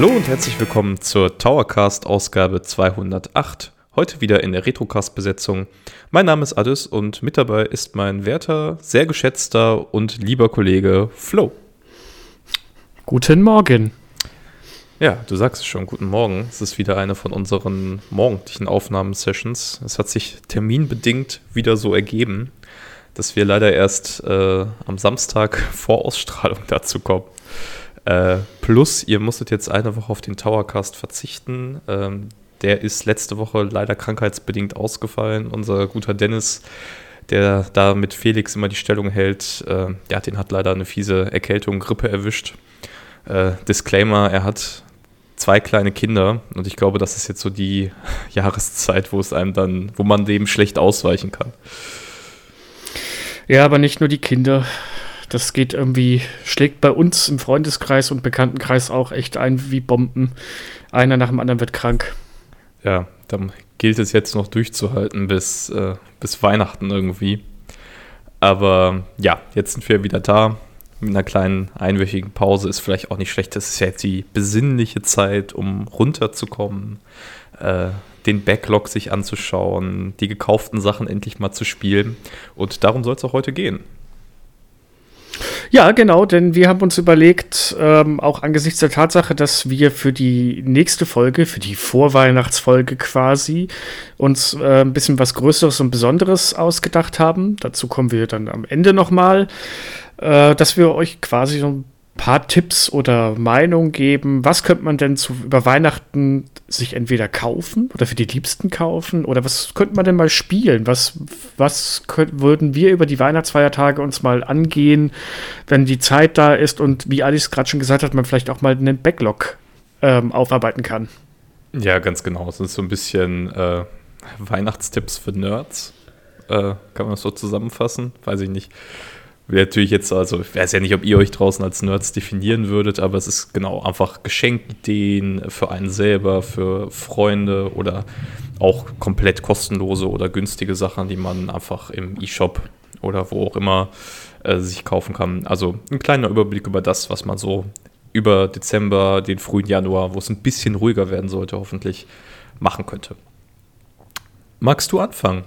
Hallo und herzlich willkommen zur Towercast Ausgabe 208. Heute wieder in der Retrocast-Besetzung. Mein Name ist Addis und mit dabei ist mein werter, sehr geschätzter und lieber Kollege Flo. Guten Morgen. Ja, du sagst es schon, guten Morgen. Es ist wieder eine von unseren morgendlichen Aufnahmesessions. Es hat sich terminbedingt wieder so ergeben, dass wir leider erst äh, am Samstag vor Ausstrahlung dazu kommen. Äh, plus, ihr musstet jetzt eine Woche auf den Towercast verzichten. Ähm, der ist letzte Woche leider krankheitsbedingt ausgefallen. Unser guter Dennis, der da mit Felix immer die Stellung hält, äh, ja, den hat leider eine fiese Erkältung, Grippe erwischt. Äh, Disclaimer, er hat zwei kleine Kinder und ich glaube, das ist jetzt so die Jahreszeit, wo es einem dann, wo man dem schlecht ausweichen kann. Ja, aber nicht nur die Kinder. Das geht irgendwie, schlägt bei uns im Freundeskreis und Bekanntenkreis auch echt ein wie Bomben. Einer nach dem anderen wird krank ja, dann gilt es jetzt noch durchzuhalten bis, äh, bis Weihnachten irgendwie. Aber ja, jetzt sind wir wieder da. Mit einer kleinen einwöchigen Pause ist vielleicht auch nicht schlecht. Das ist ja jetzt die besinnliche Zeit, um runterzukommen, äh, den Backlog sich anzuschauen, die gekauften Sachen endlich mal zu spielen. Und darum soll es auch heute gehen. Ja, genau, denn wir haben uns überlegt, ähm, auch angesichts der Tatsache, dass wir für die nächste Folge, für die Vorweihnachtsfolge quasi, uns äh, ein bisschen was Größeres und Besonderes ausgedacht haben. Dazu kommen wir dann am Ende nochmal, äh, dass wir euch quasi so ein paar Tipps oder Meinungen geben. Was könnte man denn zu, über Weihnachten sich entweder kaufen oder für die Liebsten kaufen? Oder was könnte man denn mal spielen? Was, was könnt, würden wir über die Weihnachtsfeiertage uns mal angehen, wenn die Zeit da ist und wie Alice gerade schon gesagt hat, man vielleicht auch mal einen Backlog ähm, aufarbeiten kann? Ja, ganz genau. Es ist so ein bisschen äh, Weihnachtstipps für Nerds. Äh, kann man das so zusammenfassen? Weiß ich nicht will natürlich jetzt, also ich weiß ja nicht, ob ihr euch draußen als Nerds definieren würdet, aber es ist genau einfach Geschenkideen für einen selber, für Freunde oder auch komplett kostenlose oder günstige Sachen, die man einfach im E-Shop oder wo auch immer äh, sich kaufen kann. Also ein kleiner Überblick über das, was man so über Dezember, den frühen Januar, wo es ein bisschen ruhiger werden sollte, hoffentlich machen könnte. Magst du anfangen?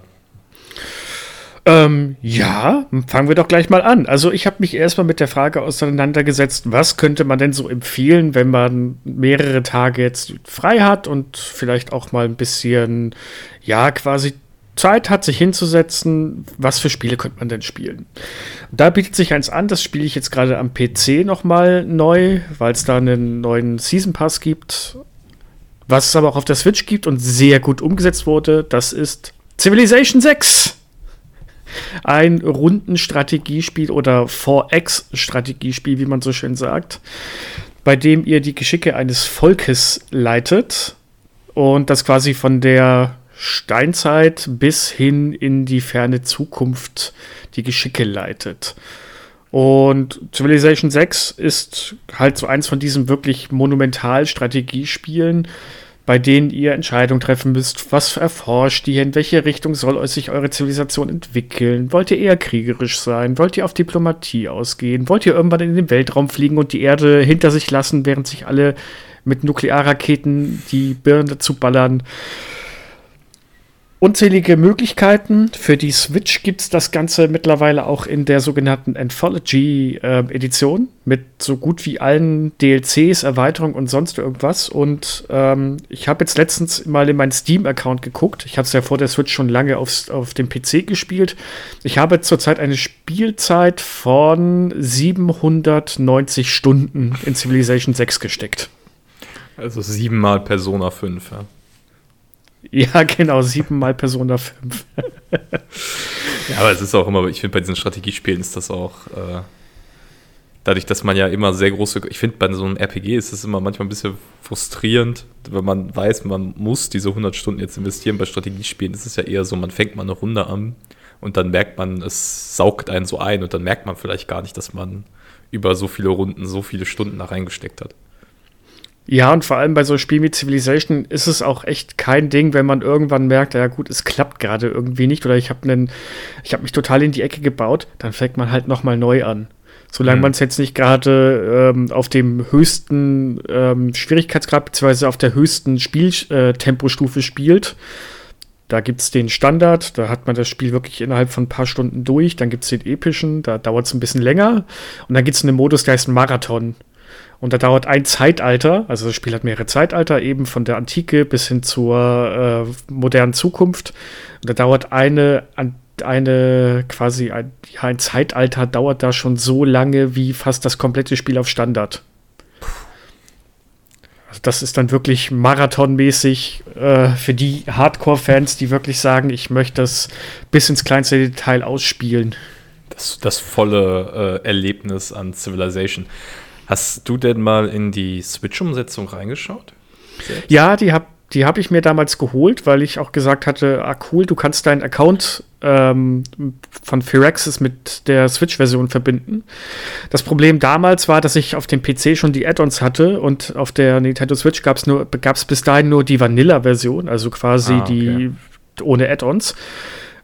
Ähm, ja, fangen wir doch gleich mal an. Also ich habe mich erstmal mit der Frage auseinandergesetzt, was könnte man denn so empfehlen, wenn man mehrere Tage jetzt frei hat und vielleicht auch mal ein bisschen, ja, quasi Zeit hat, sich hinzusetzen, was für Spiele könnte man denn spielen? Da bietet sich eins an, das spiele ich jetzt gerade am PC nochmal neu, weil es da einen neuen Season Pass gibt. Was es aber auch auf der Switch gibt und sehr gut umgesetzt wurde, das ist Civilization 6 ein Rundenstrategiespiel oder 4X-Strategiespiel, wie man so schön sagt, bei dem ihr die Geschicke eines Volkes leitet und das quasi von der Steinzeit bis hin in die ferne Zukunft die Geschicke leitet. Und Civilization 6 ist halt so eins von diesen wirklich monumental Strategiespielen, bei denen ihr Entscheidungen treffen müsst. Was erforscht ihr? In welche Richtung soll sich eure Zivilisation entwickeln? Wollt ihr eher kriegerisch sein? Wollt ihr auf Diplomatie ausgehen? Wollt ihr irgendwann in den Weltraum fliegen und die Erde hinter sich lassen, während sich alle mit Nuklearraketen die Birnen dazu ballern? Unzählige Möglichkeiten. Für die Switch gibt es das Ganze mittlerweile auch in der sogenannten Anthology-Edition äh, mit so gut wie allen DLCs, Erweiterungen und sonst irgendwas. Und ähm, ich habe jetzt letztens mal in meinen Steam-Account geguckt. Ich hatte es ja vor der Switch schon lange aufs, auf dem PC gespielt. Ich habe zurzeit eine Spielzeit von 790 Stunden in Civilization 6 gesteckt. Also siebenmal Persona 5, ja. Ja, genau, siebenmal Persona 5. ja, aber es ist auch immer, ich finde, bei diesen Strategiespielen ist das auch, äh, dadurch, dass man ja immer sehr große, ich finde, bei so einem RPG ist es immer manchmal ein bisschen frustrierend, wenn man weiß, man muss diese 100 Stunden jetzt investieren. Bei Strategiespielen ist es ja eher so, man fängt mal eine Runde an und dann merkt man, es saugt einen so ein und dann merkt man vielleicht gar nicht, dass man über so viele Runden so viele Stunden da reingesteckt hat. Ja, und vor allem bei so Spielen wie Civilization ist es auch echt kein Ding, wenn man irgendwann merkt, ja gut, es klappt gerade irgendwie nicht oder ich habe ich habe mich total in die Ecke gebaut, dann fängt man halt noch mal neu an. Solange mhm. man es jetzt nicht gerade ähm, auf dem höchsten ähm, Schwierigkeitsgrad bzw. auf der höchsten Spieltempostufe äh, spielt. Da gibt es den Standard, da hat man das Spiel wirklich innerhalb von ein paar Stunden durch. Dann gibt es den epischen, da dauert es ein bisschen länger. Und dann gibt es einen Modus, der heißt Marathon. Und da dauert ein Zeitalter, also das Spiel hat mehrere Zeitalter, eben von der Antike bis hin zur äh, modernen Zukunft. Und da dauert eine, eine quasi ein, ja, ein Zeitalter dauert da schon so lange wie fast das komplette Spiel auf Standard. Also das ist dann wirklich marathonmäßig äh, für die Hardcore-Fans, die wirklich sagen, ich möchte das bis ins kleinste Detail ausspielen. Das, das volle äh, Erlebnis an Civilization. Hast du denn mal in die Switch-Umsetzung reingeschaut? Selbst? Ja, die habe die hab ich mir damals geholt, weil ich auch gesagt hatte, ah cool, du kannst deinen Account ähm, von Firaxis mit der Switch-Version verbinden. Das Problem damals war, dass ich auf dem PC schon die Add-ons hatte und auf der Nintendo Switch gab es bis dahin nur die Vanilla-Version, also quasi ah, okay. die ohne Add-ons.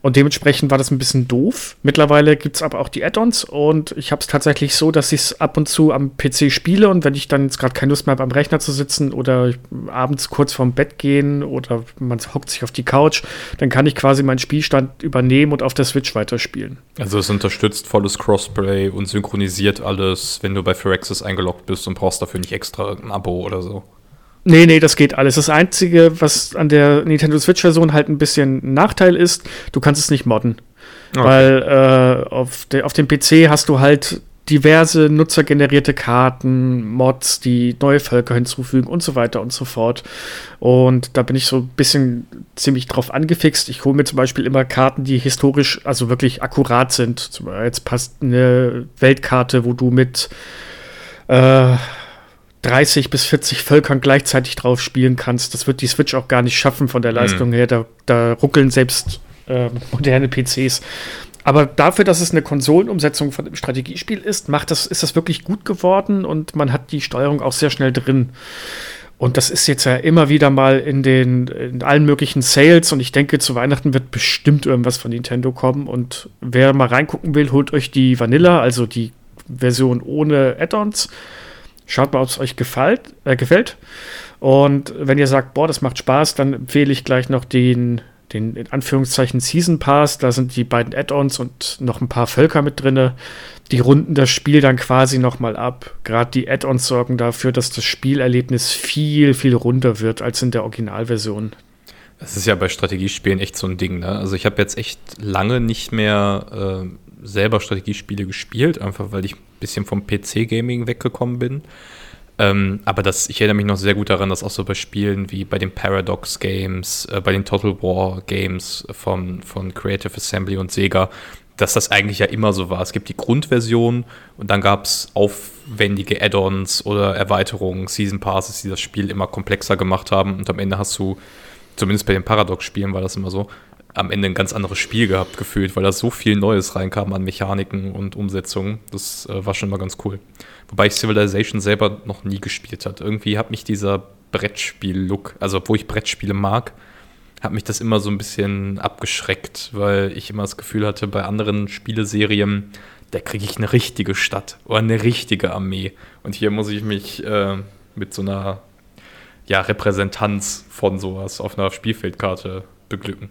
Und dementsprechend war das ein bisschen doof. Mittlerweile gibt es aber auch die Add-ons und ich habe es tatsächlich so, dass ich es ab und zu am PC spiele und wenn ich dann jetzt gerade keine Lust mehr habe, am Rechner zu sitzen oder abends kurz vorm Bett gehen oder man hockt sich auf die Couch, dann kann ich quasi meinen Spielstand übernehmen und auf der Switch weiterspielen. Also es unterstützt volles Crossplay und synchronisiert alles, wenn du bei Firaxis eingeloggt bist und brauchst dafür nicht extra ein Abo oder so. Nee, nee, das geht alles. Das Einzige, was an der Nintendo Switch-Version halt ein bisschen ein Nachteil ist, du kannst es nicht modden. Okay. Weil äh, auf, de, auf dem PC hast du halt diverse nutzergenerierte Karten, Mods, die neue Völker hinzufügen und so weiter und so fort. Und da bin ich so ein bisschen ziemlich drauf angefixt. Ich hole mir zum Beispiel immer Karten, die historisch, also wirklich akkurat sind. Jetzt passt eine Weltkarte, wo du mit äh, 30 bis 40 Völkern gleichzeitig drauf spielen kannst. Das wird die Switch auch gar nicht schaffen von der mhm. Leistung mhm. her. Da, da, ruckeln selbst äh, moderne PCs. Aber dafür, dass es eine Konsolenumsetzung von einem Strategiespiel ist, macht das, ist das wirklich gut geworden und man hat die Steuerung auch sehr schnell drin. Und das ist jetzt ja immer wieder mal in den in allen möglichen Sales und ich denke, zu Weihnachten wird bestimmt irgendwas von Nintendo kommen. Und wer mal reingucken will, holt euch die Vanilla, also die Version ohne Add-ons. Schaut mal, ob es euch gefällt, äh, gefällt. Und wenn ihr sagt, boah, das macht Spaß, dann empfehle ich gleich noch den, den in Anführungszeichen Season Pass. Da sind die beiden Add-ons und noch ein paar Völker mit drin. Die runden das Spiel dann quasi nochmal ab. Gerade die Add-ons sorgen dafür, dass das Spielerlebnis viel, viel runder wird als in der Originalversion. Das ist ja bei Strategiespielen echt so ein Ding. Ne? Also ich habe jetzt echt lange nicht mehr äh, selber Strategiespiele gespielt, einfach weil ich bisschen vom PC-Gaming weggekommen bin. Ähm, aber das, ich erinnere mich noch sehr gut daran, dass auch so bei Spielen wie bei den Paradox Games, äh, bei den Total War Games von, von Creative Assembly und Sega, dass das eigentlich ja immer so war. Es gibt die Grundversion und dann gab es aufwendige Add-ons oder Erweiterungen, Season Passes, die das Spiel immer komplexer gemacht haben. Und am Ende hast du, zumindest bei den Paradox-Spielen war das immer so, am Ende ein ganz anderes Spiel gehabt gefühlt, weil da so viel Neues reinkam an Mechaniken und Umsetzungen. Das äh, war schon mal ganz cool. Wobei ich Civilization selber noch nie gespielt hat. Irgendwie hat mich dieser Brettspiel-Look, also obwohl ich Brettspiele mag, hat mich das immer so ein bisschen abgeschreckt, weil ich immer das Gefühl hatte, bei anderen Spieleserien, da kriege ich eine richtige Stadt oder eine richtige Armee. Und hier muss ich mich äh, mit so einer ja, Repräsentanz von sowas auf einer Spielfeldkarte beglücken.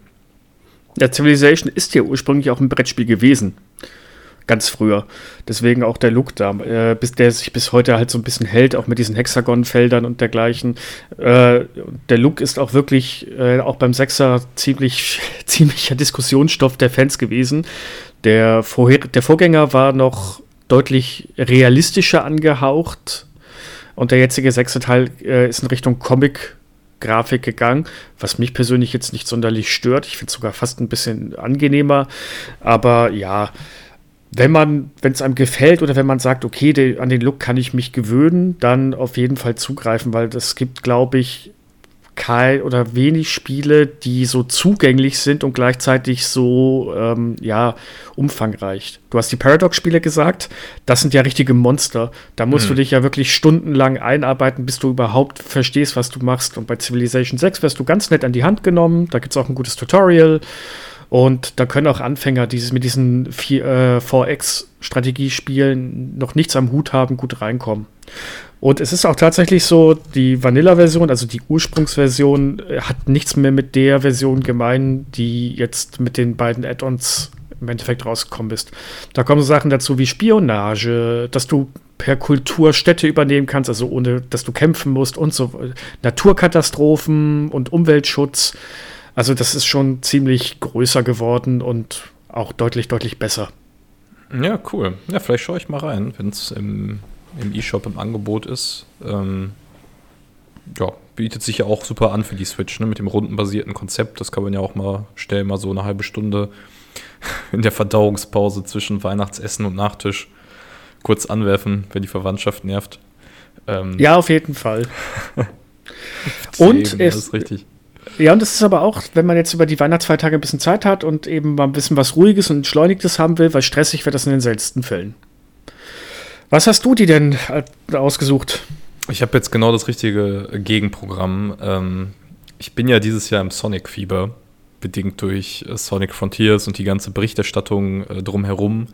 Ja, Civilization ist ja ursprünglich auch ein Brettspiel gewesen. Ganz früher. Deswegen auch der Look da, äh, bis der sich bis heute halt so ein bisschen hält, auch mit diesen Hexagon-Feldern und dergleichen. Äh, der Look ist auch wirklich, äh, auch beim Sechser, ziemlich, ziemlicher Diskussionsstoff der Fans gewesen. Der, Vorher der Vorgänger war noch deutlich realistischer angehaucht. Und der jetzige sechste Teil äh, ist in Richtung Comic Grafik gegangen, was mich persönlich jetzt nicht sonderlich stört. Ich finde es sogar fast ein bisschen angenehmer. Aber ja, wenn man, wenn es einem gefällt oder wenn man sagt, okay, de, an den Look kann ich mich gewöhnen, dann auf jeden Fall zugreifen, weil das gibt, glaube ich, kein oder wenig Spiele, die so zugänglich sind und gleichzeitig so ähm, ja umfangreich. Du hast die Paradox-Spiele gesagt, das sind ja richtige Monster. Da musst mhm. du dich ja wirklich stundenlang einarbeiten, bis du überhaupt verstehst, was du machst. Und bei Civilization 6 wirst du ganz nett an die Hand genommen. Da gibt es auch ein gutes Tutorial. Und da können auch Anfänger dieses, mit diesen 4, äh, 4X-Strategiespielen noch nichts am Hut haben, gut reinkommen. Und es ist auch tatsächlich so, die Vanilla-Version, also die Ursprungsversion, äh, hat nichts mehr mit der Version gemein, die jetzt mit den beiden Add-ons im Endeffekt rausgekommen ist. Da kommen so Sachen dazu wie Spionage, dass du per Kultur Städte übernehmen kannst, also ohne dass du kämpfen musst und so Naturkatastrophen und Umweltschutz. Also das ist schon ziemlich größer geworden und auch deutlich, deutlich besser. Ja, cool. Ja, vielleicht schaue ich mal rein, wenn es im, im E-Shop im Angebot ist. Ähm, ja, bietet sich ja auch super an für die Switch, ne? mit dem rundenbasierten Konzept. Das kann man ja auch mal schnell mal so eine halbe Stunde in der Verdauungspause zwischen Weihnachtsessen und Nachtisch kurz anwerfen, wenn die Verwandtschaft nervt. Ähm, ja, auf jeden Fall. und es, ist richtig. Ja, und das ist aber auch, wenn man jetzt über die Weihnachtsfeiertage ein bisschen Zeit hat und eben mal ein bisschen was Ruhiges und Entschleunigtes haben will, weil stressig wird das in den seltensten Fällen. Was hast du dir denn äh, ausgesucht? Ich habe jetzt genau das richtige Gegenprogramm. Ähm, ich bin ja dieses Jahr im Sonic-Fieber bedingt durch äh, Sonic Frontiers und die ganze Berichterstattung äh, drumherum.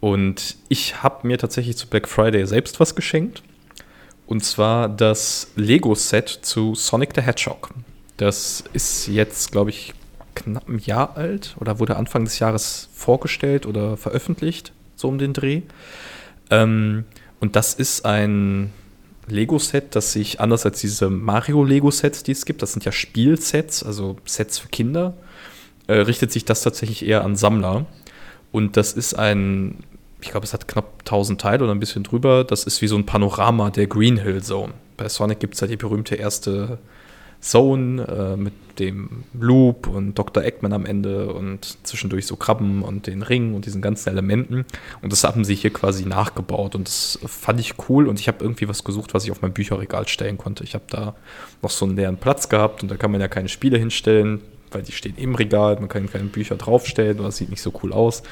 Und ich habe mir tatsächlich zu Black Friday selbst was geschenkt. Und zwar das Lego-Set zu Sonic the Hedgehog. Das ist jetzt, glaube ich, knapp ein Jahr alt oder wurde Anfang des Jahres vorgestellt oder veröffentlicht, so um den Dreh. Ähm, und das ist ein Lego-Set, das sich anders als diese Mario-Lego-Sets, die es gibt, das sind ja Spielsets, also Sets für Kinder, äh, richtet sich das tatsächlich eher an Sammler. Und das ist ein, ich glaube, es hat knapp 1000 Teile oder ein bisschen drüber. Das ist wie so ein Panorama der Green Hill Zone. Bei Sonic gibt es ja die berühmte erste Zone äh, mit dem Loop und Dr. Eggman am Ende und zwischendurch so Krabben und den Ring und diesen ganzen Elementen. Und das haben sie hier quasi nachgebaut und das fand ich cool und ich habe irgendwie was gesucht, was ich auf mein Bücherregal stellen konnte. Ich habe da noch so einen leeren Platz gehabt und da kann man ja keine Spiele hinstellen, weil die stehen im Regal, man kann keine Bücher draufstellen oder das sieht nicht so cool aus.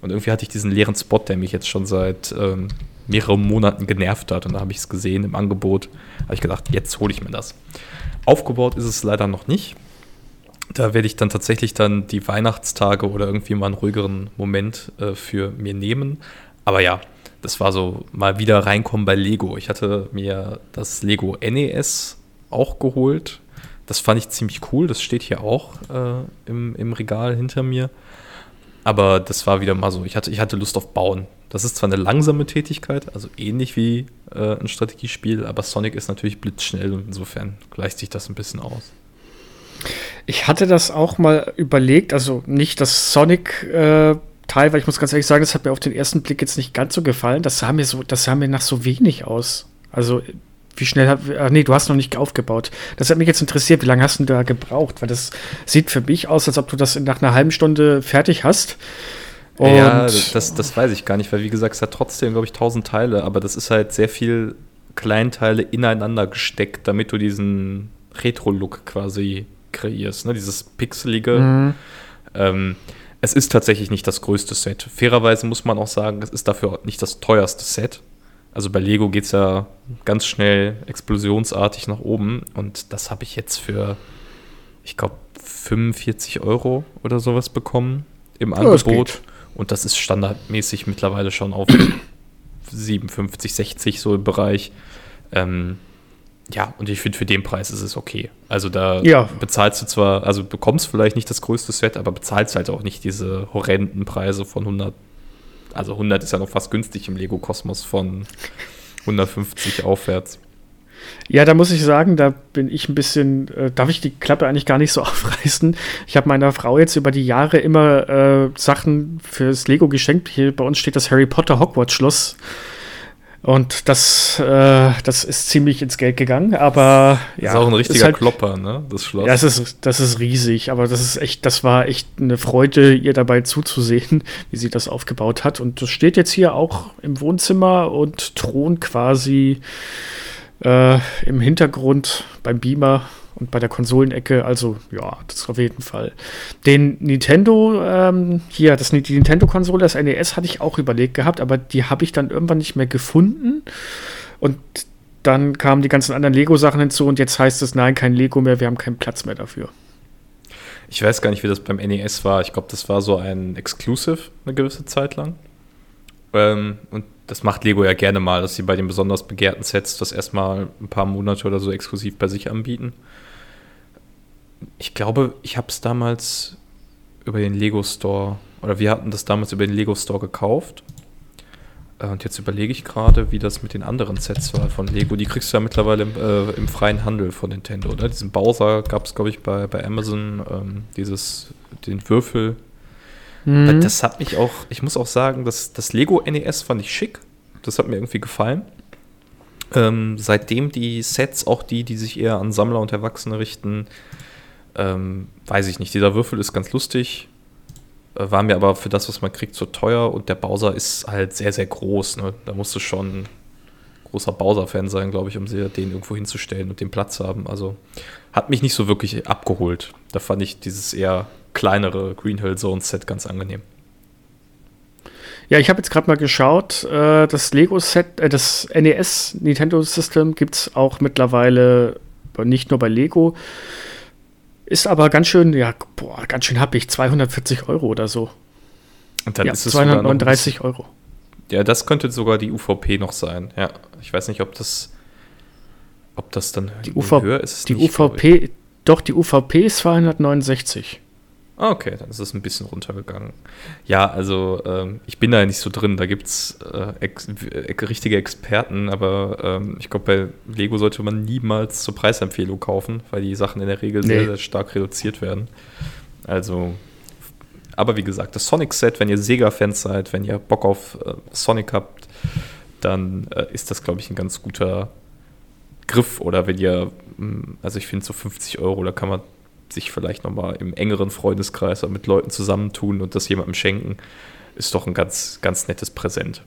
Und irgendwie hatte ich diesen leeren Spot, der mich jetzt schon seit ähm, mehreren Monaten genervt hat und da habe ich es gesehen im Angebot, habe ich gedacht, jetzt hole ich mir das. Aufgebaut ist es leider noch nicht. Da werde ich dann tatsächlich dann die Weihnachtstage oder irgendwie mal einen ruhigeren Moment äh, für mir nehmen. Aber ja, das war so mal wieder reinkommen bei Lego. Ich hatte mir das Lego NES auch geholt. Das fand ich ziemlich cool. Das steht hier auch äh, im, im Regal hinter mir. Aber das war wieder mal so, ich hatte, ich hatte Lust auf Bauen. Das ist zwar eine langsame Tätigkeit, also ähnlich wie äh, ein Strategiespiel, aber Sonic ist natürlich blitzschnell und insofern gleicht sich das ein bisschen aus. Ich hatte das auch mal überlegt, also nicht das Sonic äh, Teil, weil ich muss ganz ehrlich sagen, das hat mir auf den ersten Blick jetzt nicht ganz so gefallen. Das sah mir so, das sah mir nach so wenig aus. Also wie schnell hat, ach nee, du hast noch nicht aufgebaut. Das hat mich jetzt interessiert, wie lange hast du da gebraucht? Weil das sieht für mich aus, als ob du das nach einer halben Stunde fertig hast. Und ja, das, das weiß ich gar nicht, weil wie gesagt, es hat trotzdem, glaube ich, tausend Teile, aber das ist halt sehr viel Kleinteile ineinander gesteckt, damit du diesen Retro-Look quasi kreierst, ne? dieses pixelige. Mhm. Ähm, es ist tatsächlich nicht das größte Set. Fairerweise muss man auch sagen, es ist dafür nicht das teuerste Set. Also bei Lego geht es ja ganz schnell explosionsartig nach oben und das habe ich jetzt für, ich glaube, 45 Euro oder sowas bekommen im Angebot. Und das ist standardmäßig mittlerweile schon auf 57, 60 so im Bereich. Ähm, ja, und ich finde, für den Preis ist es okay. Also da ja. bezahlst du zwar, also bekommst vielleicht nicht das größte Set, aber bezahlst halt auch nicht diese horrenden Preise von 100. Also 100 ist ja noch fast günstig im Lego-Kosmos von 150 aufwärts. Ja, da muss ich sagen, da bin ich ein bisschen, äh, darf ich die Klappe eigentlich gar nicht so aufreißen. Ich habe meiner Frau jetzt über die Jahre immer äh, Sachen fürs Lego geschenkt. Hier bei uns steht das Harry Potter Hogwarts Schloss. Und das, äh, das ist ziemlich ins Geld gegangen, aber ja. Das ist auch ein richtiger halt, Klopper, ne? Das Schloss. Ja, das ist, das ist riesig, aber das ist echt, das war echt eine Freude, ihr dabei zuzusehen, wie sie das aufgebaut hat. Und das steht jetzt hier auch im Wohnzimmer und thront quasi äh, im Hintergrund beim Beamer und bei der Konsolenecke. Also ja, das auf jeden Fall. Den Nintendo, ähm, hier, das, die Nintendo-Konsole, das NES hatte ich auch überlegt gehabt, aber die habe ich dann irgendwann nicht mehr gefunden. Und dann kamen die ganzen anderen Lego-Sachen hinzu und jetzt heißt es, nein, kein Lego mehr, wir haben keinen Platz mehr dafür. Ich weiß gar nicht, wie das beim NES war. Ich glaube, das war so ein Exclusive eine gewisse Zeit lang. Ähm, und das macht Lego ja gerne mal, dass sie bei den besonders begehrten Sets das erstmal ein paar Monate oder so exklusiv bei sich anbieten. Ich glaube, ich habe es damals über den Lego Store, oder wir hatten das damals über den Lego Store gekauft. Äh, und jetzt überlege ich gerade, wie das mit den anderen Sets war von Lego. Die kriegst du ja mittlerweile im, äh, im freien Handel von Nintendo, oder? Diesen Bowser gab es, glaube ich, bei, bei Amazon. Ähm, dieses, den Würfel. Mhm. Das hat mich auch, ich muss auch sagen, das, das Lego NES fand ich schick. Das hat mir irgendwie gefallen. Ähm, seitdem die Sets, auch die, die sich eher an Sammler und Erwachsene richten, ähm, weiß ich nicht. Dieser Würfel ist ganz lustig. Äh, war mir aber für das, was man kriegt, zu teuer und der Bowser ist halt sehr, sehr groß. Ne? Da musst du schon großer Bowser-Fan sein, glaube ich, um den irgendwo hinzustellen und den Platz haben. Also hat mich nicht so wirklich abgeholt. Da fand ich dieses eher kleinere Green Hill Zone Set ganz angenehm. Ja, ich habe jetzt gerade mal geschaut. Äh, das Lego-Set, äh, das NES Nintendo System gibt es auch mittlerweile nicht nur bei Lego. Ist aber ganz schön, ja, boah, ganz schön happig. 240 Euro oder so. Und dann ja, ist es 239 Euro. Ja, das könnte sogar die UVP noch sein. Ja, ich weiß nicht, ob das, ob das dann die UV, höher ist. die nicht, UVP, doch, die UVP ist 269. Ah, okay, dann ist es ein bisschen runtergegangen. Ja, also ähm, ich bin da nicht so drin. Da gibt es äh, ex äh, richtige Experten, aber ähm, ich glaube, bei Lego sollte man niemals zur Preisempfehlung kaufen, weil die Sachen in der Regel nee. sehr, sehr stark reduziert werden. Also, aber wie gesagt, das Sonic-Set, wenn ihr Sega-Fans seid, wenn ihr Bock auf äh, Sonic habt, dann äh, ist das, glaube ich, ein ganz guter Griff. Oder wenn ihr, hm, also ich finde so 50 Euro, da kann man sich vielleicht nochmal im engeren Freundeskreis mit Leuten zusammentun und das jemandem schenken, ist doch ein ganz, ganz nettes Präsent.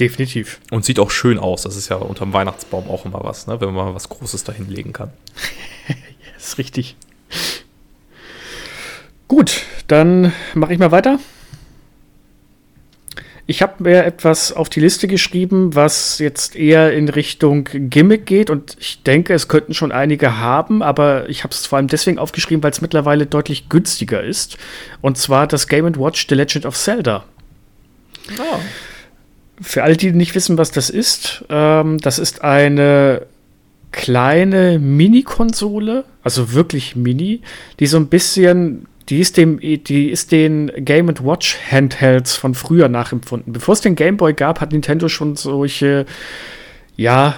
Definitiv. Und sieht auch schön aus. Das ist ja unterm Weihnachtsbaum auch immer was, ne? wenn man mal was Großes da hinlegen kann. das ist richtig. Gut, dann mache ich mal weiter. Ich habe mir etwas auf die Liste geschrieben, was jetzt eher in Richtung Gimmick geht und ich denke, es könnten schon einige haben, aber ich habe es vor allem deswegen aufgeschrieben, weil es mittlerweile deutlich günstiger ist. Und zwar das Game Watch The Legend of Zelda. Oh. Für alle, die nicht wissen, was das ist, ähm, das ist eine kleine Mini-Konsole, also wirklich mini, die so ein bisschen die ist, dem, die ist den Game Watch Handhelds von früher nachempfunden. Bevor es den Game Boy gab, hat Nintendo schon solche, ja,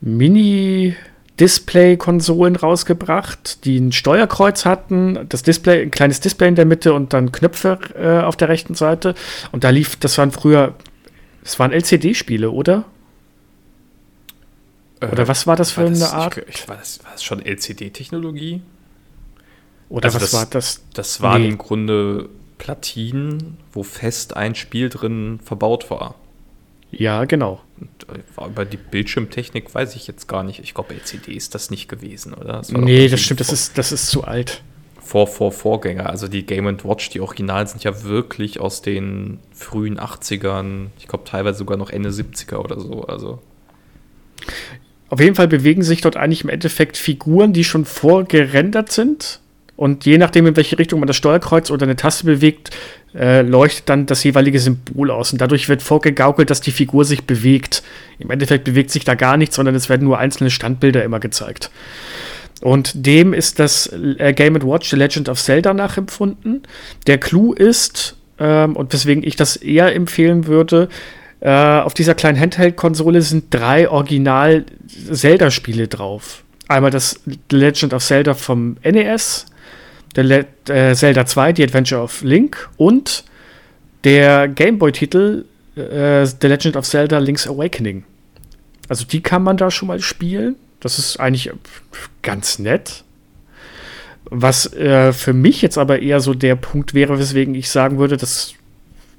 Mini- Display-Konsolen rausgebracht, die ein Steuerkreuz hatten, das Display, ein kleines Display in der Mitte und dann Knöpfe äh, auf der rechten Seite. Und da lief, das waren früher, das waren LCD-Spiele, oder? Oder äh, was war das für war eine Art? Ich, ich, war, das, war das schon LCD-Technologie? Oder also was das, war das? Das waren nee. im Grunde Platinen, wo fest ein Spiel drin verbaut war. Ja, genau. Und äh, über die Bildschirmtechnik weiß ich jetzt gar nicht. Ich glaube, LCD ist das nicht gewesen, oder? Das nee, das stimmt, das ist, das ist zu alt. Vor, vor, Vorgänger. Also die Game Watch, die Original sind ja wirklich aus den frühen 80ern. Ich glaube, teilweise sogar noch Ende 70er oder so. Also. Auf jeden Fall bewegen sich dort eigentlich im Endeffekt Figuren, die schon vorgerendert sind und je nachdem, in welche Richtung man das Steuerkreuz oder eine Taste bewegt, äh, leuchtet dann das jeweilige Symbol aus. Und dadurch wird vorgegaukelt, dass die Figur sich bewegt. Im Endeffekt bewegt sich da gar nichts, sondern es werden nur einzelne Standbilder immer gezeigt. Und dem ist das äh, Game Watch The Legend of Zelda nachempfunden. Der Clou ist, ähm, und weswegen ich das eher empfehlen würde, äh, auf dieser kleinen Handheld-Konsole sind drei Original-Zelda-Spiele drauf. Einmal das The Legend of Zelda vom NES, der äh, Zelda 2, The Adventure of Link und der Gameboy-Titel äh, The Legend of Zelda Link's Awakening. Also die kann man da schon mal spielen. Das ist eigentlich ganz nett. Was äh, für mich jetzt aber eher so der Punkt wäre, weswegen ich sagen würde, das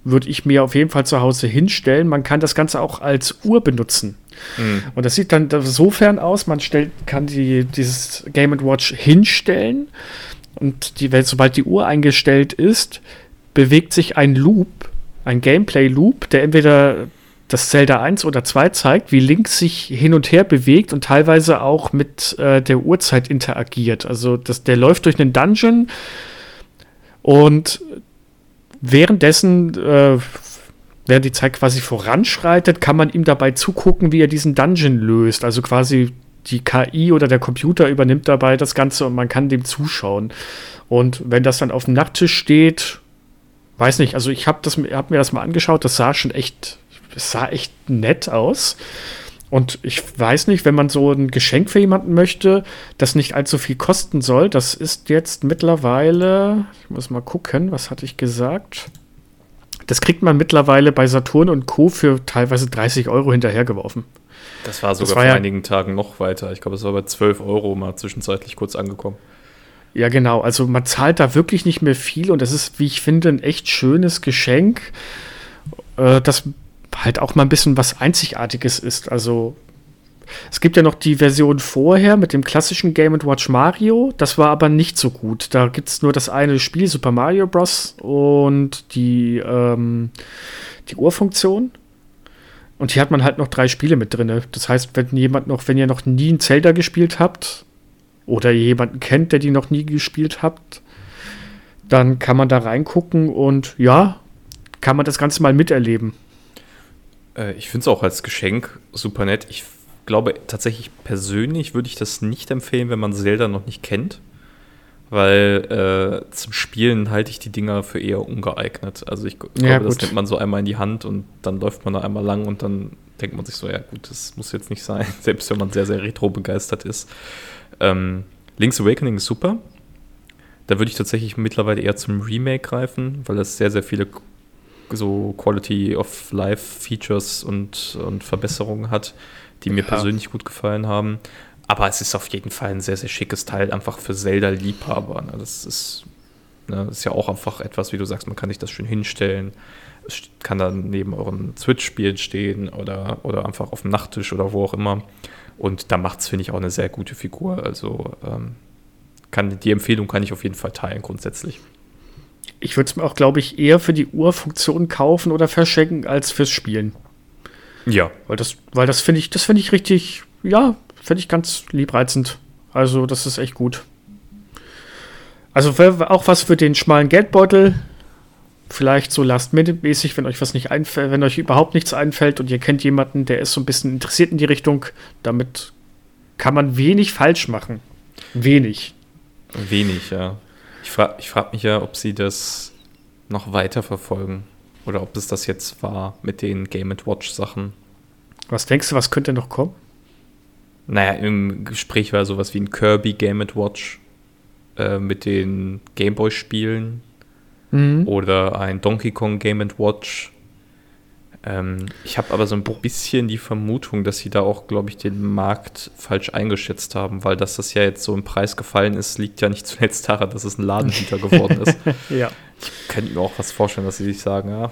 würde ich mir auf jeden Fall zu Hause hinstellen. Man kann das Ganze auch als Uhr benutzen. Mhm. Und das sieht dann sofern aus, man stellt, kann die, dieses Game Watch hinstellen und die, sobald die Uhr eingestellt ist, bewegt sich ein Loop, ein Gameplay-Loop, der entweder das Zelda 1 oder 2 zeigt, wie Link sich hin und her bewegt und teilweise auch mit äh, der Uhrzeit interagiert. Also das, der läuft durch einen Dungeon und währenddessen, äh, während die Zeit quasi voranschreitet, kann man ihm dabei zugucken, wie er diesen Dungeon löst. Also quasi die KI oder der Computer übernimmt dabei das Ganze und man kann dem zuschauen. Und wenn das dann auf dem Nachttisch steht, weiß nicht, also ich habe hab mir das mal angeschaut, das sah schon echt sah echt nett aus. Und ich weiß nicht, wenn man so ein Geschenk für jemanden möchte, das nicht allzu viel kosten soll, das ist jetzt mittlerweile, ich muss mal gucken, was hatte ich gesagt? Das kriegt man mittlerweile bei Saturn und Co. für teilweise 30 Euro hinterhergeworfen. Das war sogar das war vor ja, einigen Tagen noch weiter. Ich glaube, es war bei 12 Euro mal zwischenzeitlich kurz angekommen. Ja, genau. Also man zahlt da wirklich nicht mehr viel und das ist, wie ich finde, ein echt schönes Geschenk, äh, das halt auch mal ein bisschen was Einzigartiges ist. Also es gibt ja noch die Version vorher mit dem klassischen Game Watch Mario. Das war aber nicht so gut. Da gibt es nur das eine Spiel, Super Mario Bros. und die, ähm, die Uhrfunktion. Und hier hat man halt noch drei Spiele mit drin. Das heißt, wenn jemand noch, wenn ihr noch nie ein Zelda gespielt habt oder jemanden kennt, der die noch nie gespielt habt, dann kann man da reingucken und ja, kann man das Ganze mal miterleben. Äh, ich finde es auch als Geschenk super nett. Ich glaube tatsächlich persönlich würde ich das nicht empfehlen, wenn man Zelda noch nicht kennt. Weil äh, zum Spielen halte ich die Dinger für eher ungeeignet. Also ich glaube, ja, das nimmt man so einmal in die Hand und dann läuft man da einmal lang und dann denkt man sich so, ja gut, das muss jetzt nicht sein, selbst wenn man sehr, sehr retro begeistert ist. Ähm, Link's Awakening ist super. Da würde ich tatsächlich mittlerweile eher zum Remake greifen, weil das sehr, sehr viele so Quality of Life Features und, und Verbesserungen hat, die mir ja. persönlich gut gefallen haben. Aber es ist auf jeden Fall ein sehr, sehr schickes Teil, einfach für Zelda-Liebhaber. Ne? Das ist, ne, ist ja auch einfach etwas, wie du sagst, man kann sich das schön hinstellen. Es kann dann neben euren Switch-Spielen stehen oder, oder einfach auf dem Nachttisch oder wo auch immer. Und da macht es, finde ich, auch eine sehr gute Figur. Also ähm, kann, die Empfehlung kann ich auf jeden Fall teilen, grundsätzlich ich würde es mir auch, glaube ich, eher für die Uhrfunktion kaufen oder verschenken als fürs Spielen. Ja. Weil das, weil das finde ich, das finde ich richtig, ja, finde ich ganz liebreizend. Also, das ist echt gut. Also auch was für den schmalen Geldbeutel. Vielleicht so last-minute-mäßig, wenn euch was nicht einfällt, wenn euch überhaupt nichts einfällt und ihr kennt jemanden, der ist so ein bisschen interessiert in die Richtung, damit kann man wenig falsch machen. Wenig. Wenig, ja. Ich frage ich frag mich ja, ob sie das noch weiter verfolgen oder ob es das jetzt war mit den Game Watch Sachen. Was denkst du, was könnte noch kommen? Naja, im Gespräch war sowas wie ein Kirby Game Watch äh, mit den Gameboy Spielen mhm. oder ein Donkey Kong Game Watch ähm, ich habe aber so ein bisschen die Vermutung, dass sie da auch, glaube ich, den Markt falsch eingeschätzt haben, weil dass das ja jetzt so im Preis gefallen ist, liegt ja nicht zuletzt daran, dass es ein Ladenhüter geworden ist. ja. Ich könnte mir auch was vorstellen, dass sie sich sagen, ja,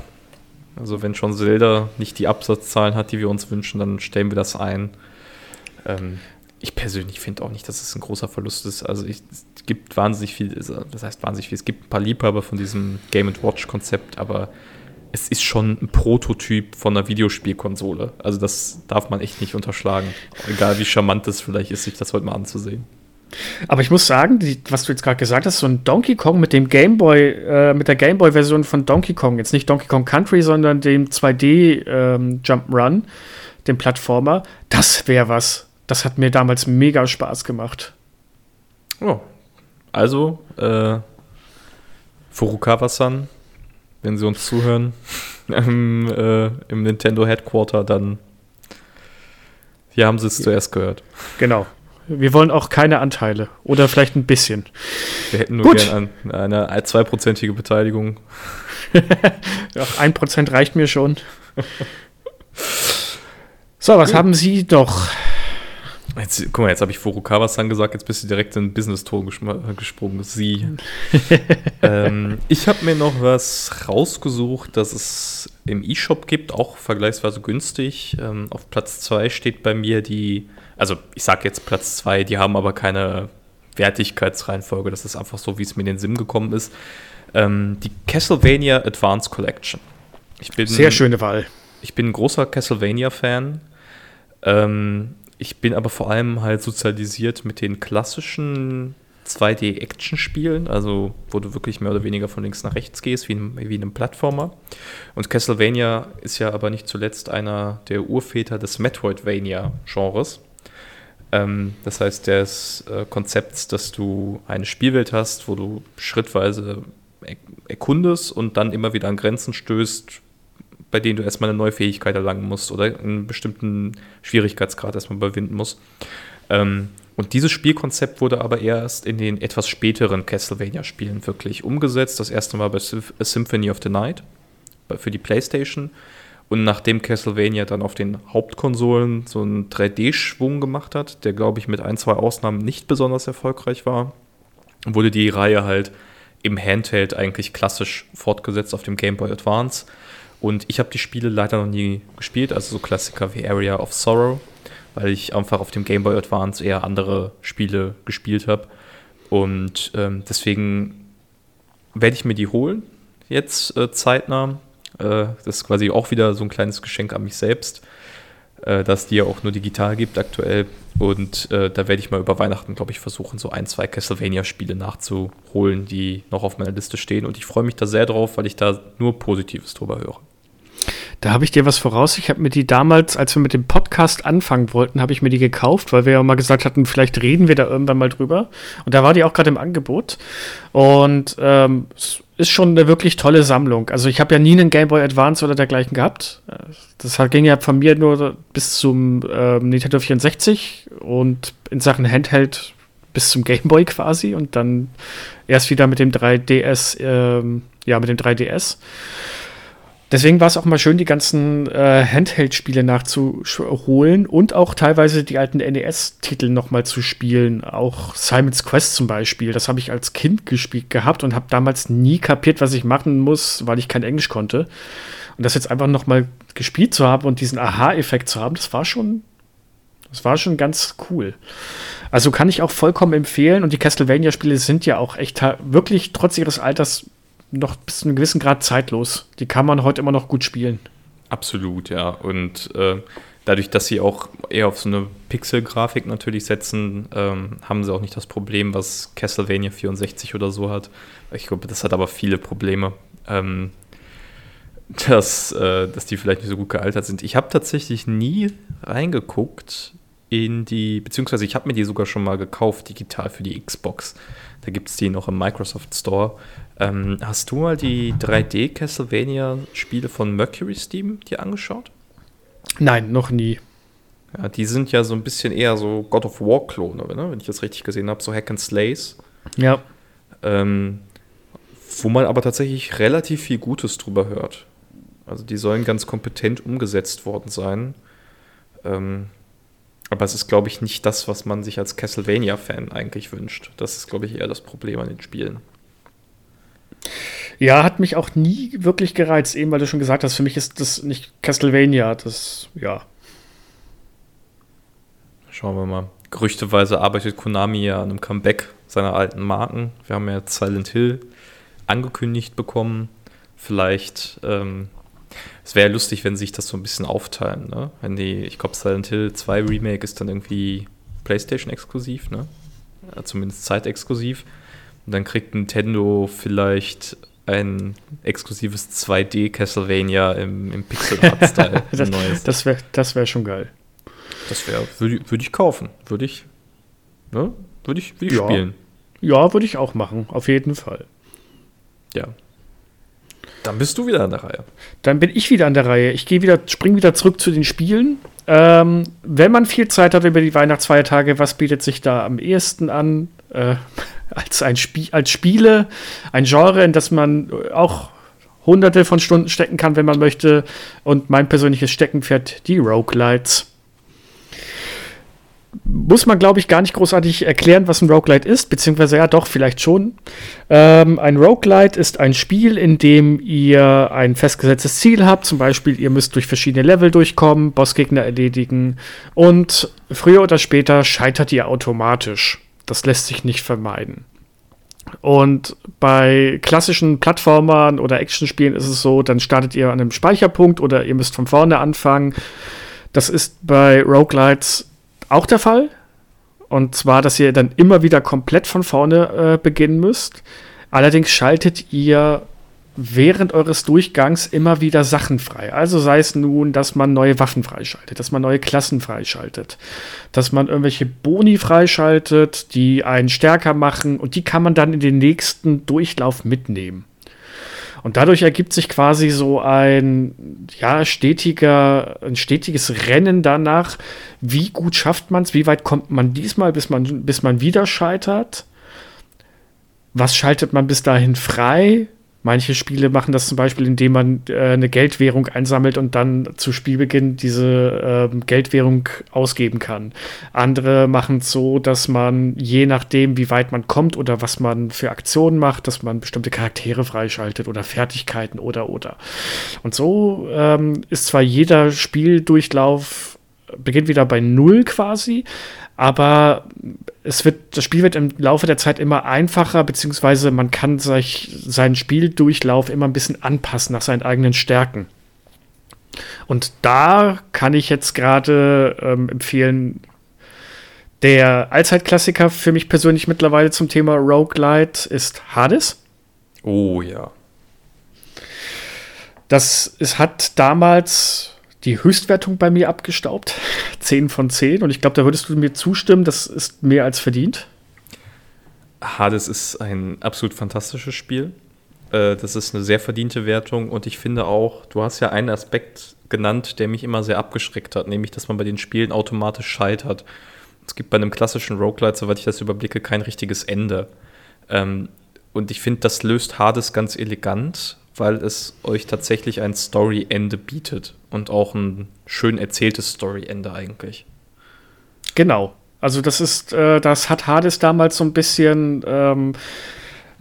also wenn schon Zelda nicht die Absatzzahlen hat, die wir uns wünschen, dann stellen wir das ein. Ähm, ich persönlich finde auch nicht, dass es ein großer Verlust ist. Also ich, es gibt wahnsinnig viel, das heißt wahnsinnig viel, es gibt ein paar Liebhaber von diesem Game Watch Konzept, aber es ist schon ein Prototyp von einer Videospielkonsole. Also das darf man echt nicht unterschlagen. Egal wie charmant es vielleicht ist, sich das heute mal anzusehen. Aber ich muss sagen, die, was du jetzt gerade gesagt hast, so ein Donkey Kong mit dem Game Boy, äh, mit der Game Boy Version von Donkey Kong, jetzt nicht Donkey Kong Country, sondern dem 2D ähm, Jump'n'Run, dem Plattformer, das wäre was. Das hat mir damals mega Spaß gemacht. Oh. Also, äh, Furukawa-san, wenn Sie uns zuhören im, äh, im Nintendo Headquarter, dann hier haben Sie es zuerst gehört. Genau. Wir wollen auch keine Anteile oder vielleicht ein bisschen. Wir hätten nur gerne eine, eine zweiprozentige Beteiligung. Ein Prozent reicht mir schon. So, was haben Sie doch? Jetzt, guck mal, jetzt habe ich Furukawa-san gesagt, jetzt bist du direkt in Business-Ton gesprungen. Sie. ähm, ich habe mir noch was rausgesucht, das es im E-Shop gibt, auch vergleichsweise günstig. Ähm, auf Platz 2 steht bei mir die, also ich sage jetzt Platz 2, die haben aber keine Wertigkeitsreihenfolge, das ist einfach so, wie es mir in den Sinn gekommen ist. Ähm, die Castlevania Advance Collection. Bin, Sehr schöne Wahl. ich bin ein großer Castlevania-Fan. Ähm, ich bin aber vor allem halt sozialisiert mit den klassischen 2D-Action-Spielen, also wo du wirklich mehr oder weniger von links nach rechts gehst, wie in, wie in einem Plattformer. Und Castlevania ist ja aber nicht zuletzt einer der Urväter des Metroidvania-Genres. Ähm, das heißt, des äh, Konzepts, dass du eine Spielwelt hast, wo du schrittweise erkundest und dann immer wieder an Grenzen stößt, bei denen du erstmal eine neue Fähigkeit erlangen musst oder einen bestimmten Schwierigkeitsgrad erstmal überwinden musst. Ähm, und dieses Spielkonzept wurde aber erst in den etwas späteren Castlevania-Spielen wirklich umgesetzt. Das erste Mal bei Symphony of the Night für die PlayStation. Und nachdem Castlevania dann auf den Hauptkonsolen so einen 3D-Schwung gemacht hat, der glaube ich mit ein, zwei Ausnahmen nicht besonders erfolgreich war, wurde die Reihe halt im Handheld eigentlich klassisch fortgesetzt auf dem Game Boy Advance. Und ich habe die Spiele leider noch nie gespielt, also so Klassiker wie Area of Sorrow, weil ich einfach auf dem Game Boy Advance eher andere Spiele gespielt habe. Und ähm, deswegen werde ich mir die holen, jetzt äh, zeitnah. Äh, das ist quasi auch wieder so ein kleines Geschenk an mich selbst, äh, dass die ja auch nur digital gibt aktuell. Und äh, da werde ich mal über Weihnachten, glaube ich, versuchen, so ein, zwei Castlevania-Spiele nachzuholen, die noch auf meiner Liste stehen. Und ich freue mich da sehr drauf, weil ich da nur Positives drüber höre. Da habe ich dir was voraus. Ich habe mir die damals, als wir mit dem Podcast anfangen wollten, habe ich mir die gekauft, weil wir ja mal gesagt hatten, vielleicht reden wir da irgendwann mal drüber. Und da war die auch gerade im Angebot. Und ähm, es ist schon eine wirklich tolle Sammlung. Also ich habe ja nie einen Game Boy Advance oder dergleichen gehabt. Das ging ja von mir nur bis zum äh, Nintendo 64 und in Sachen Handheld bis zum Game Boy quasi und dann erst wieder mit dem 3DS, ähm, ja, mit dem 3DS. Deswegen war es auch mal schön, die ganzen äh, Handheld-Spiele nachzuholen und auch teilweise die alten NES-Titel nochmal zu spielen. Auch Simon's Quest zum Beispiel. Das habe ich als Kind gespielt gehabt und habe damals nie kapiert, was ich machen muss, weil ich kein Englisch konnte. Und das jetzt einfach nochmal gespielt zu haben und diesen Aha-Effekt zu haben, das war schon, das war schon ganz cool. Also kann ich auch vollkommen empfehlen. Und die Castlevania-Spiele sind ja auch echt wirklich trotz ihres Alters noch bis zu einem gewissen Grad zeitlos. Die kann man heute immer noch gut spielen. Absolut, ja. Und äh, dadurch, dass sie auch eher auf so eine Pixel-Grafik natürlich setzen, ähm, haben sie auch nicht das Problem, was Castlevania 64 oder so hat. Ich glaube, das hat aber viele Probleme. Ähm, dass, äh, dass die vielleicht nicht so gut gealtert sind. Ich habe tatsächlich nie reingeguckt in die, beziehungsweise ich habe mir die sogar schon mal gekauft, digital für die Xbox. Da gibt es die noch im Microsoft Store. Ähm, hast du mal die 3D Castlevania-Spiele von Mercury Steam dir angeschaut? Nein, noch nie. Ja, die sind ja so ein bisschen eher so God of War-Klone, ne? wenn ich das richtig gesehen habe, so Hack and Slays. Ja. Ähm, wo man aber tatsächlich relativ viel Gutes drüber hört. Also die sollen ganz kompetent umgesetzt worden sein. Ähm, aber es ist, glaube ich, nicht das, was man sich als Castlevania-Fan eigentlich wünscht. Das ist, glaube ich, eher das Problem an den Spielen. Ja, hat mich auch nie wirklich gereizt, eben weil du schon gesagt hast, für mich ist das nicht Castlevania, das, ja. Schauen wir mal. Gerüchteweise arbeitet Konami ja an einem Comeback seiner alten Marken. Wir haben ja Silent Hill angekündigt bekommen. Vielleicht, ähm, es wäre ja lustig, wenn sich das so ein bisschen aufteilen, ne? Wenn die, ich glaube, Silent Hill 2 Remake ist dann irgendwie PlayStation exklusiv, ne? Zumindest zeitexklusiv. Und dann kriegt Nintendo vielleicht ein exklusives 2D Castlevania im, im Pixel Art Style. das das wäre das wär schon geil. Das wäre, würde würd ich kaufen. Würde ich, ne? Würde ich, würd ich ja. spielen. Ja, würde ich auch machen. Auf jeden Fall. Ja. Dann bist du wieder an der Reihe. Dann bin ich wieder an der Reihe. Ich gehe wieder, spring wieder zurück zu den Spielen. Ähm, wenn man viel Zeit hat über die Weihnachtsfeiertage, was bietet sich da am ehesten an? Äh, als, ein Spiel, als Spiele, ein Genre, in das man auch hunderte von Stunden stecken kann, wenn man möchte. Und mein persönliches Steckenpferd, die Roguelites. Muss man, glaube ich, gar nicht großartig erklären, was ein Roguelite ist, beziehungsweise ja, doch, vielleicht schon. Ähm, ein Roguelite ist ein Spiel, in dem ihr ein festgesetztes Ziel habt. Zum Beispiel, ihr müsst durch verschiedene Level durchkommen, Bossgegner erledigen und früher oder später scheitert ihr automatisch. Das lässt sich nicht vermeiden. Und bei klassischen Plattformern oder Actionspielen ist es so, dann startet ihr an einem Speicherpunkt oder ihr müsst von vorne anfangen. Das ist bei Roguelites auch der Fall. Und zwar, dass ihr dann immer wieder komplett von vorne äh, beginnen müsst. Allerdings schaltet ihr während eures Durchgangs immer wieder Sachen frei. Also sei es nun, dass man neue Waffen freischaltet, dass man neue Klassen freischaltet, dass man irgendwelche Boni freischaltet, die einen stärker machen und die kann man dann in den nächsten Durchlauf mitnehmen. Und dadurch ergibt sich quasi so ein ja, stetiger, ein stetiges Rennen danach, wie gut schafft man es, wie weit kommt man diesmal, bis man, bis man wieder scheitert. Was schaltet man bis dahin frei? Manche Spiele machen das zum Beispiel, indem man äh, eine Geldwährung einsammelt und dann zu Spielbeginn diese äh, Geldwährung ausgeben kann. Andere machen es so, dass man je nachdem, wie weit man kommt oder was man für Aktionen macht, dass man bestimmte Charaktere freischaltet oder Fertigkeiten oder oder. Und so ähm, ist zwar jeder Spieldurchlauf beginnt wieder bei Null quasi, aber es wird, das Spiel wird im Laufe der Zeit immer einfacher, beziehungsweise man kann sich seinen Spieldurchlauf immer ein bisschen anpassen nach seinen eigenen Stärken. Und da kann ich jetzt gerade ähm, empfehlen, der Allzeitklassiker für mich persönlich mittlerweile zum Thema Roguelite ist Hades. Oh ja. Das es hat damals die Höchstwertung bei mir abgestaubt. 10 von 10. Und ich glaube, da würdest du mir zustimmen, das ist mehr als verdient. Hades ist ein absolut fantastisches Spiel. Äh, das ist eine sehr verdiente Wertung und ich finde auch, du hast ja einen Aspekt genannt, der mich immer sehr abgeschreckt hat, nämlich, dass man bei den Spielen automatisch scheitert. Es gibt bei einem klassischen Roguelite, soweit ich das überblicke, kein richtiges Ende. Ähm, und ich finde, das löst Hades ganz elegant, weil es euch tatsächlich ein Story-Ende bietet und auch ein schön erzähltes Story-Ende eigentlich. Genau. Also das ist, äh, das hat Hades damals so ein bisschen ähm,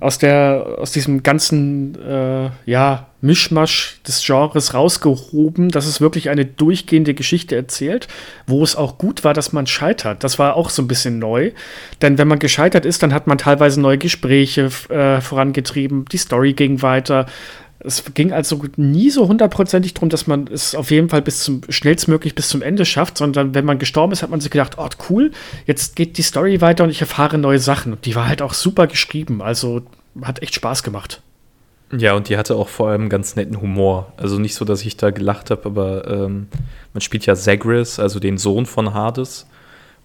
aus der, aus diesem ganzen, äh, ja, Mischmasch des Genres rausgehoben, dass es wirklich eine durchgehende Geschichte erzählt, wo es auch gut war, dass man scheitert. Das war auch so ein bisschen neu. Denn wenn man gescheitert ist, dann hat man teilweise neue Gespräche äh, vorangetrieben, die Story ging weiter es ging also nie so hundertprozentig darum, dass man es auf jeden Fall bis zum schnellstmöglich bis zum Ende schafft, sondern wenn man gestorben ist, hat man sich gedacht, oh cool, jetzt geht die Story weiter und ich erfahre neue Sachen. Und die war halt auch super geschrieben, also hat echt Spaß gemacht. Ja, und die hatte auch vor allem ganz netten Humor. Also nicht so, dass ich da gelacht habe, aber ähm, man spielt ja Zagreus, also den Sohn von Hades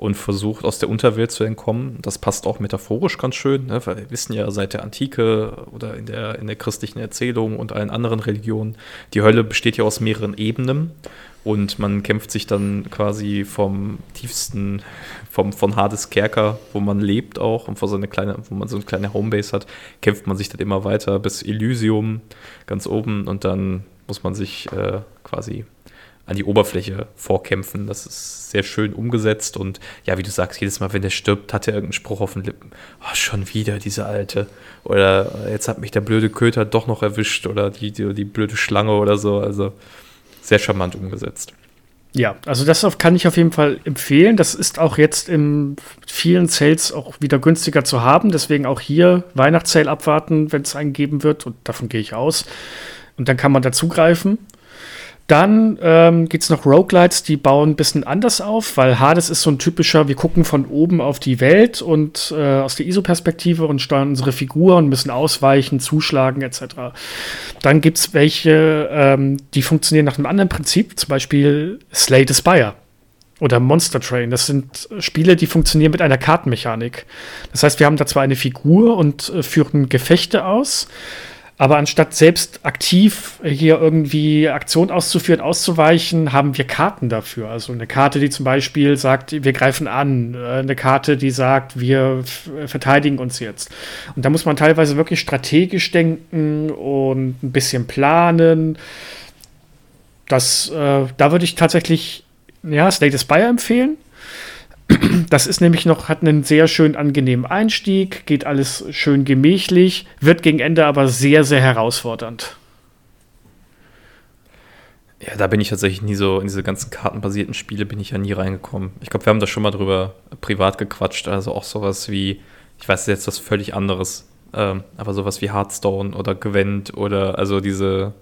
und versucht aus der Unterwelt zu entkommen. Das passt auch metaphorisch ganz schön, ne? weil wir wissen ja seit der Antike oder in der, in der christlichen Erzählung und allen anderen Religionen, die Hölle besteht ja aus mehreren Ebenen und man kämpft sich dann quasi vom tiefsten, vom, von Hades Kerker, wo man lebt auch und vor so eine kleine, wo man so eine kleine Homebase hat, kämpft man sich dann immer weiter bis Elysium ganz oben und dann muss man sich äh, quasi an die Oberfläche vorkämpfen. Das ist sehr schön umgesetzt und ja, wie du sagst, jedes Mal, wenn der stirbt, hat er irgendeinen Spruch auf den Lippen. Oh, schon wieder diese alte. Oder jetzt hat mich der blöde Köter doch noch erwischt oder die, die, die blöde Schlange oder so. Also sehr charmant umgesetzt. Ja, also das kann ich auf jeden Fall empfehlen. Das ist auch jetzt in vielen Sales auch wieder günstiger zu haben. Deswegen auch hier Weihnachtssale abwarten, wenn es einen geben wird. Und davon gehe ich aus. Und dann kann man dazugreifen. Dann ähm, gibt es noch Roguelites, die bauen ein bisschen anders auf, weil Hades ist so ein typischer, wir gucken von oben auf die Welt und äh, aus der ISO-Perspektive und steuern unsere Figur und müssen ausweichen, zuschlagen etc. Dann gibt es welche, ähm, die funktionieren nach einem anderen Prinzip, zum Beispiel Slay the Spire oder Monster Train. Das sind Spiele, die funktionieren mit einer Kartenmechanik. Das heißt, wir haben da zwar eine Figur und äh, führen Gefechte aus, aber anstatt selbst aktiv hier irgendwie Aktion auszuführen, auszuweichen, haben wir Karten dafür. Also eine Karte, die zum Beispiel sagt, wir greifen an. Äh, eine Karte, die sagt, wir verteidigen uns jetzt. Und da muss man teilweise wirklich strategisch denken und ein bisschen planen. Das, äh, da würde ich tatsächlich, ja, Slay the Spire empfehlen. Das ist nämlich noch, hat einen sehr schön angenehmen Einstieg, geht alles schön gemächlich, wird gegen Ende aber sehr, sehr herausfordernd. Ja, da bin ich tatsächlich nie so, in diese ganzen kartenbasierten Spiele bin ich ja nie reingekommen. Ich glaube, wir haben da schon mal drüber privat gequatscht, also auch sowas wie, ich weiß jetzt was völlig anderes, Ähm, aber sowas wie Hearthstone oder Gwent oder also diese,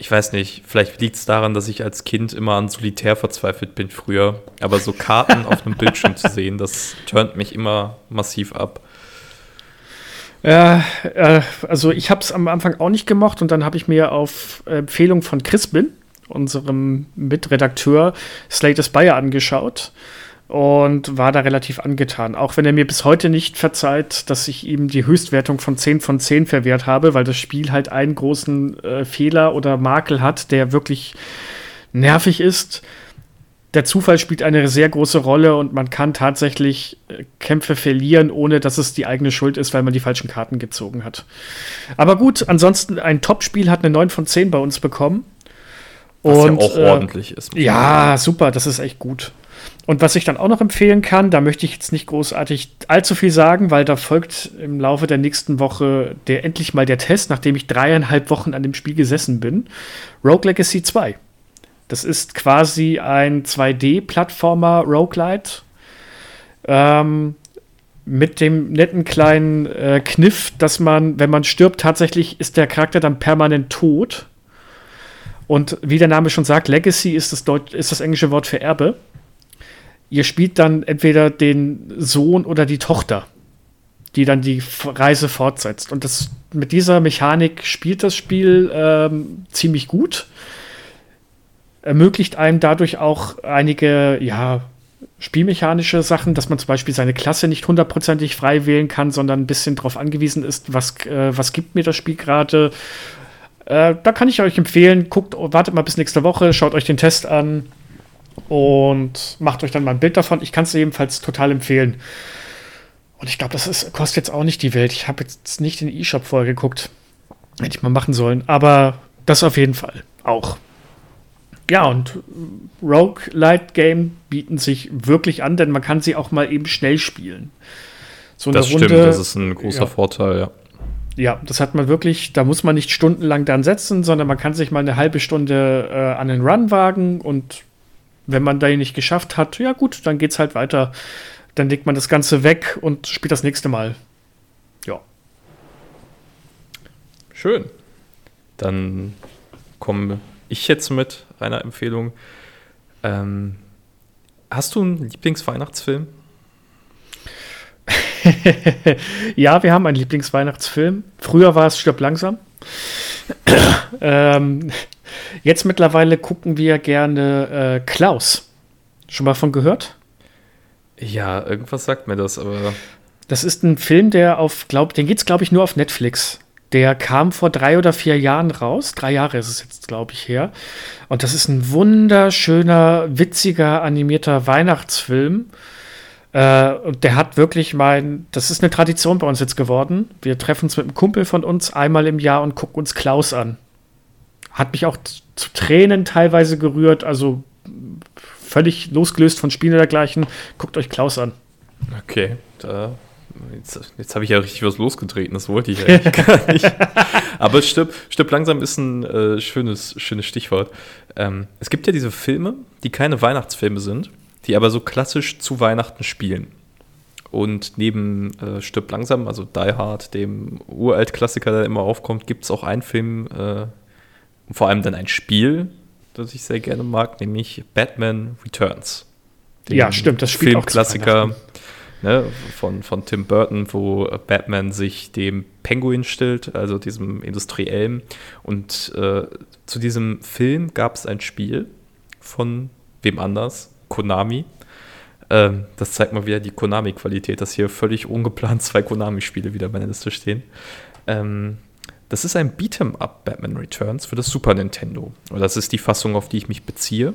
ich weiß nicht, vielleicht liegt es daran, dass ich als Kind immer an Solitär verzweifelt bin früher. Aber so Karten auf einem Bildschirm zu sehen, das turnt mich immer massiv ab. Ja, äh, also ich habe es am Anfang auch nicht gemocht und dann habe ich mir auf Empfehlung von Crispin, unserem Mitredakteur, Slate Spire angeschaut und war da relativ angetan. Auch wenn er mir bis heute nicht verzeiht, dass ich ihm die Höchstwertung von 10 von 10 verwehrt habe, weil das Spiel halt einen großen äh, Fehler oder Makel hat, der wirklich nervig ist. Der Zufall spielt eine sehr große Rolle und man kann tatsächlich äh, Kämpfe verlieren, ohne dass es die eigene Schuld ist, weil man die falschen Karten gezogen hat. Aber gut, ansonsten ein Top-Spiel hat eine 9 von 10 bei uns bekommen. Was und, ja auch äh, ordentlich ist. Ja, super, das ist echt gut. Und was ich dann auch noch empfehlen kann, da möchte ich jetzt nicht großartig allzu viel sagen, weil da folgt im Laufe der nächsten Woche der endlich mal der Test, nachdem ich dreieinhalb Wochen an dem Spiel gesessen bin. Rogue Legacy 2. Das ist quasi ein 2D-Plattformer Roguelite. Ähm, mit dem netten kleinen äh, Kniff, dass man, wenn man stirbt, tatsächlich ist der Charakter dann permanent tot. Und wie der Name schon sagt, Legacy ist das, Deut ist das englische Wort für Erbe ihr spielt dann entweder den Sohn oder die Tochter, die dann die Reise fortsetzt. Und das, mit dieser Mechanik spielt das Spiel ähm, ziemlich gut. Ermöglicht einem dadurch auch einige, ja, spielmechanische Sachen, dass man zum Beispiel seine Klasse nicht hundertprozentig frei wählen kann, sondern ein bisschen darauf angewiesen ist, was, äh, was gibt mir das Spiel gerade. Äh, da kann ich euch empfehlen, guckt, wartet mal bis nächste Woche, schaut euch den Test an und macht euch dann mal ein Bild davon. Ich kann es ebenfalls total empfehlen. Und ich glaube, das ist, kostet jetzt auch nicht die Welt. Ich habe jetzt nicht in den E-Shop vorher geguckt. Hätte ich mal machen sollen. Aber das auf jeden Fall auch. Ja, und Rogue Light Game bieten sich wirklich an, denn man kann sie auch mal eben schnell spielen. So das Runde, stimmt, das ist ein großer ja. Vorteil, ja. Ja, das hat man wirklich, da muss man nicht stundenlang dann setzen, sondern man kann sich mal eine halbe Stunde äh, an den Run wagen und wenn man da nicht geschafft hat, ja gut, dann geht's halt weiter. Dann legt man das Ganze weg und spielt das nächste Mal. Ja. Schön. Dann komme ich jetzt mit einer Empfehlung. Ähm, hast du einen Lieblingsweihnachtsfilm? ja, wir haben einen Lieblingsweihnachtsfilm. Früher war es Stirb langsam. ähm, Jetzt mittlerweile gucken wir gerne äh, Klaus. Schon mal von gehört? Ja, irgendwas sagt mir das, aber. Das ist ein Film, der auf, glaub, den es, glaube ich, nur auf Netflix. Der kam vor drei oder vier Jahren raus. Drei Jahre ist es jetzt, glaube ich, her. Und das ist ein wunderschöner, witziger, animierter Weihnachtsfilm. Äh, und der hat wirklich mein, das ist eine Tradition bei uns jetzt geworden. Wir treffen uns mit einem Kumpel von uns einmal im Jahr und gucken uns Klaus an. Hat mich auch zu Tränen teilweise gerührt, also völlig losgelöst von Spielen dergleichen. Guckt euch Klaus an. Okay, da, jetzt, jetzt habe ich ja richtig was losgetreten, das wollte ich eigentlich gar nicht. Aber stirb, stirb langsam ist ein äh, schönes, schönes Stichwort. Ähm, es gibt ja diese Filme, die keine Weihnachtsfilme sind, die aber so klassisch zu Weihnachten spielen. Und neben äh, Stirb langsam, also Die Hard, dem Uralt-Klassiker, der immer aufkommt, gibt es auch einen Film, äh, und vor allem dann ein Spiel, das ich sehr gerne mag, nämlich Batman Returns. ja, stimmt, das spielt Filmklassiker ne, von, von Tim Burton, wo Batman sich dem Penguin stellt, also diesem Industriellen. Und äh, zu diesem Film gab es ein Spiel von wem anders? Konami. Ähm, das zeigt mal wieder die Konami-Qualität, dass hier völlig ungeplant zwei Konami-Spiele wieder in meiner Liste stehen. Ähm, das ist ein Beat'em Up Batman Returns für das Super Nintendo. Und das ist die Fassung, auf die ich mich beziehe.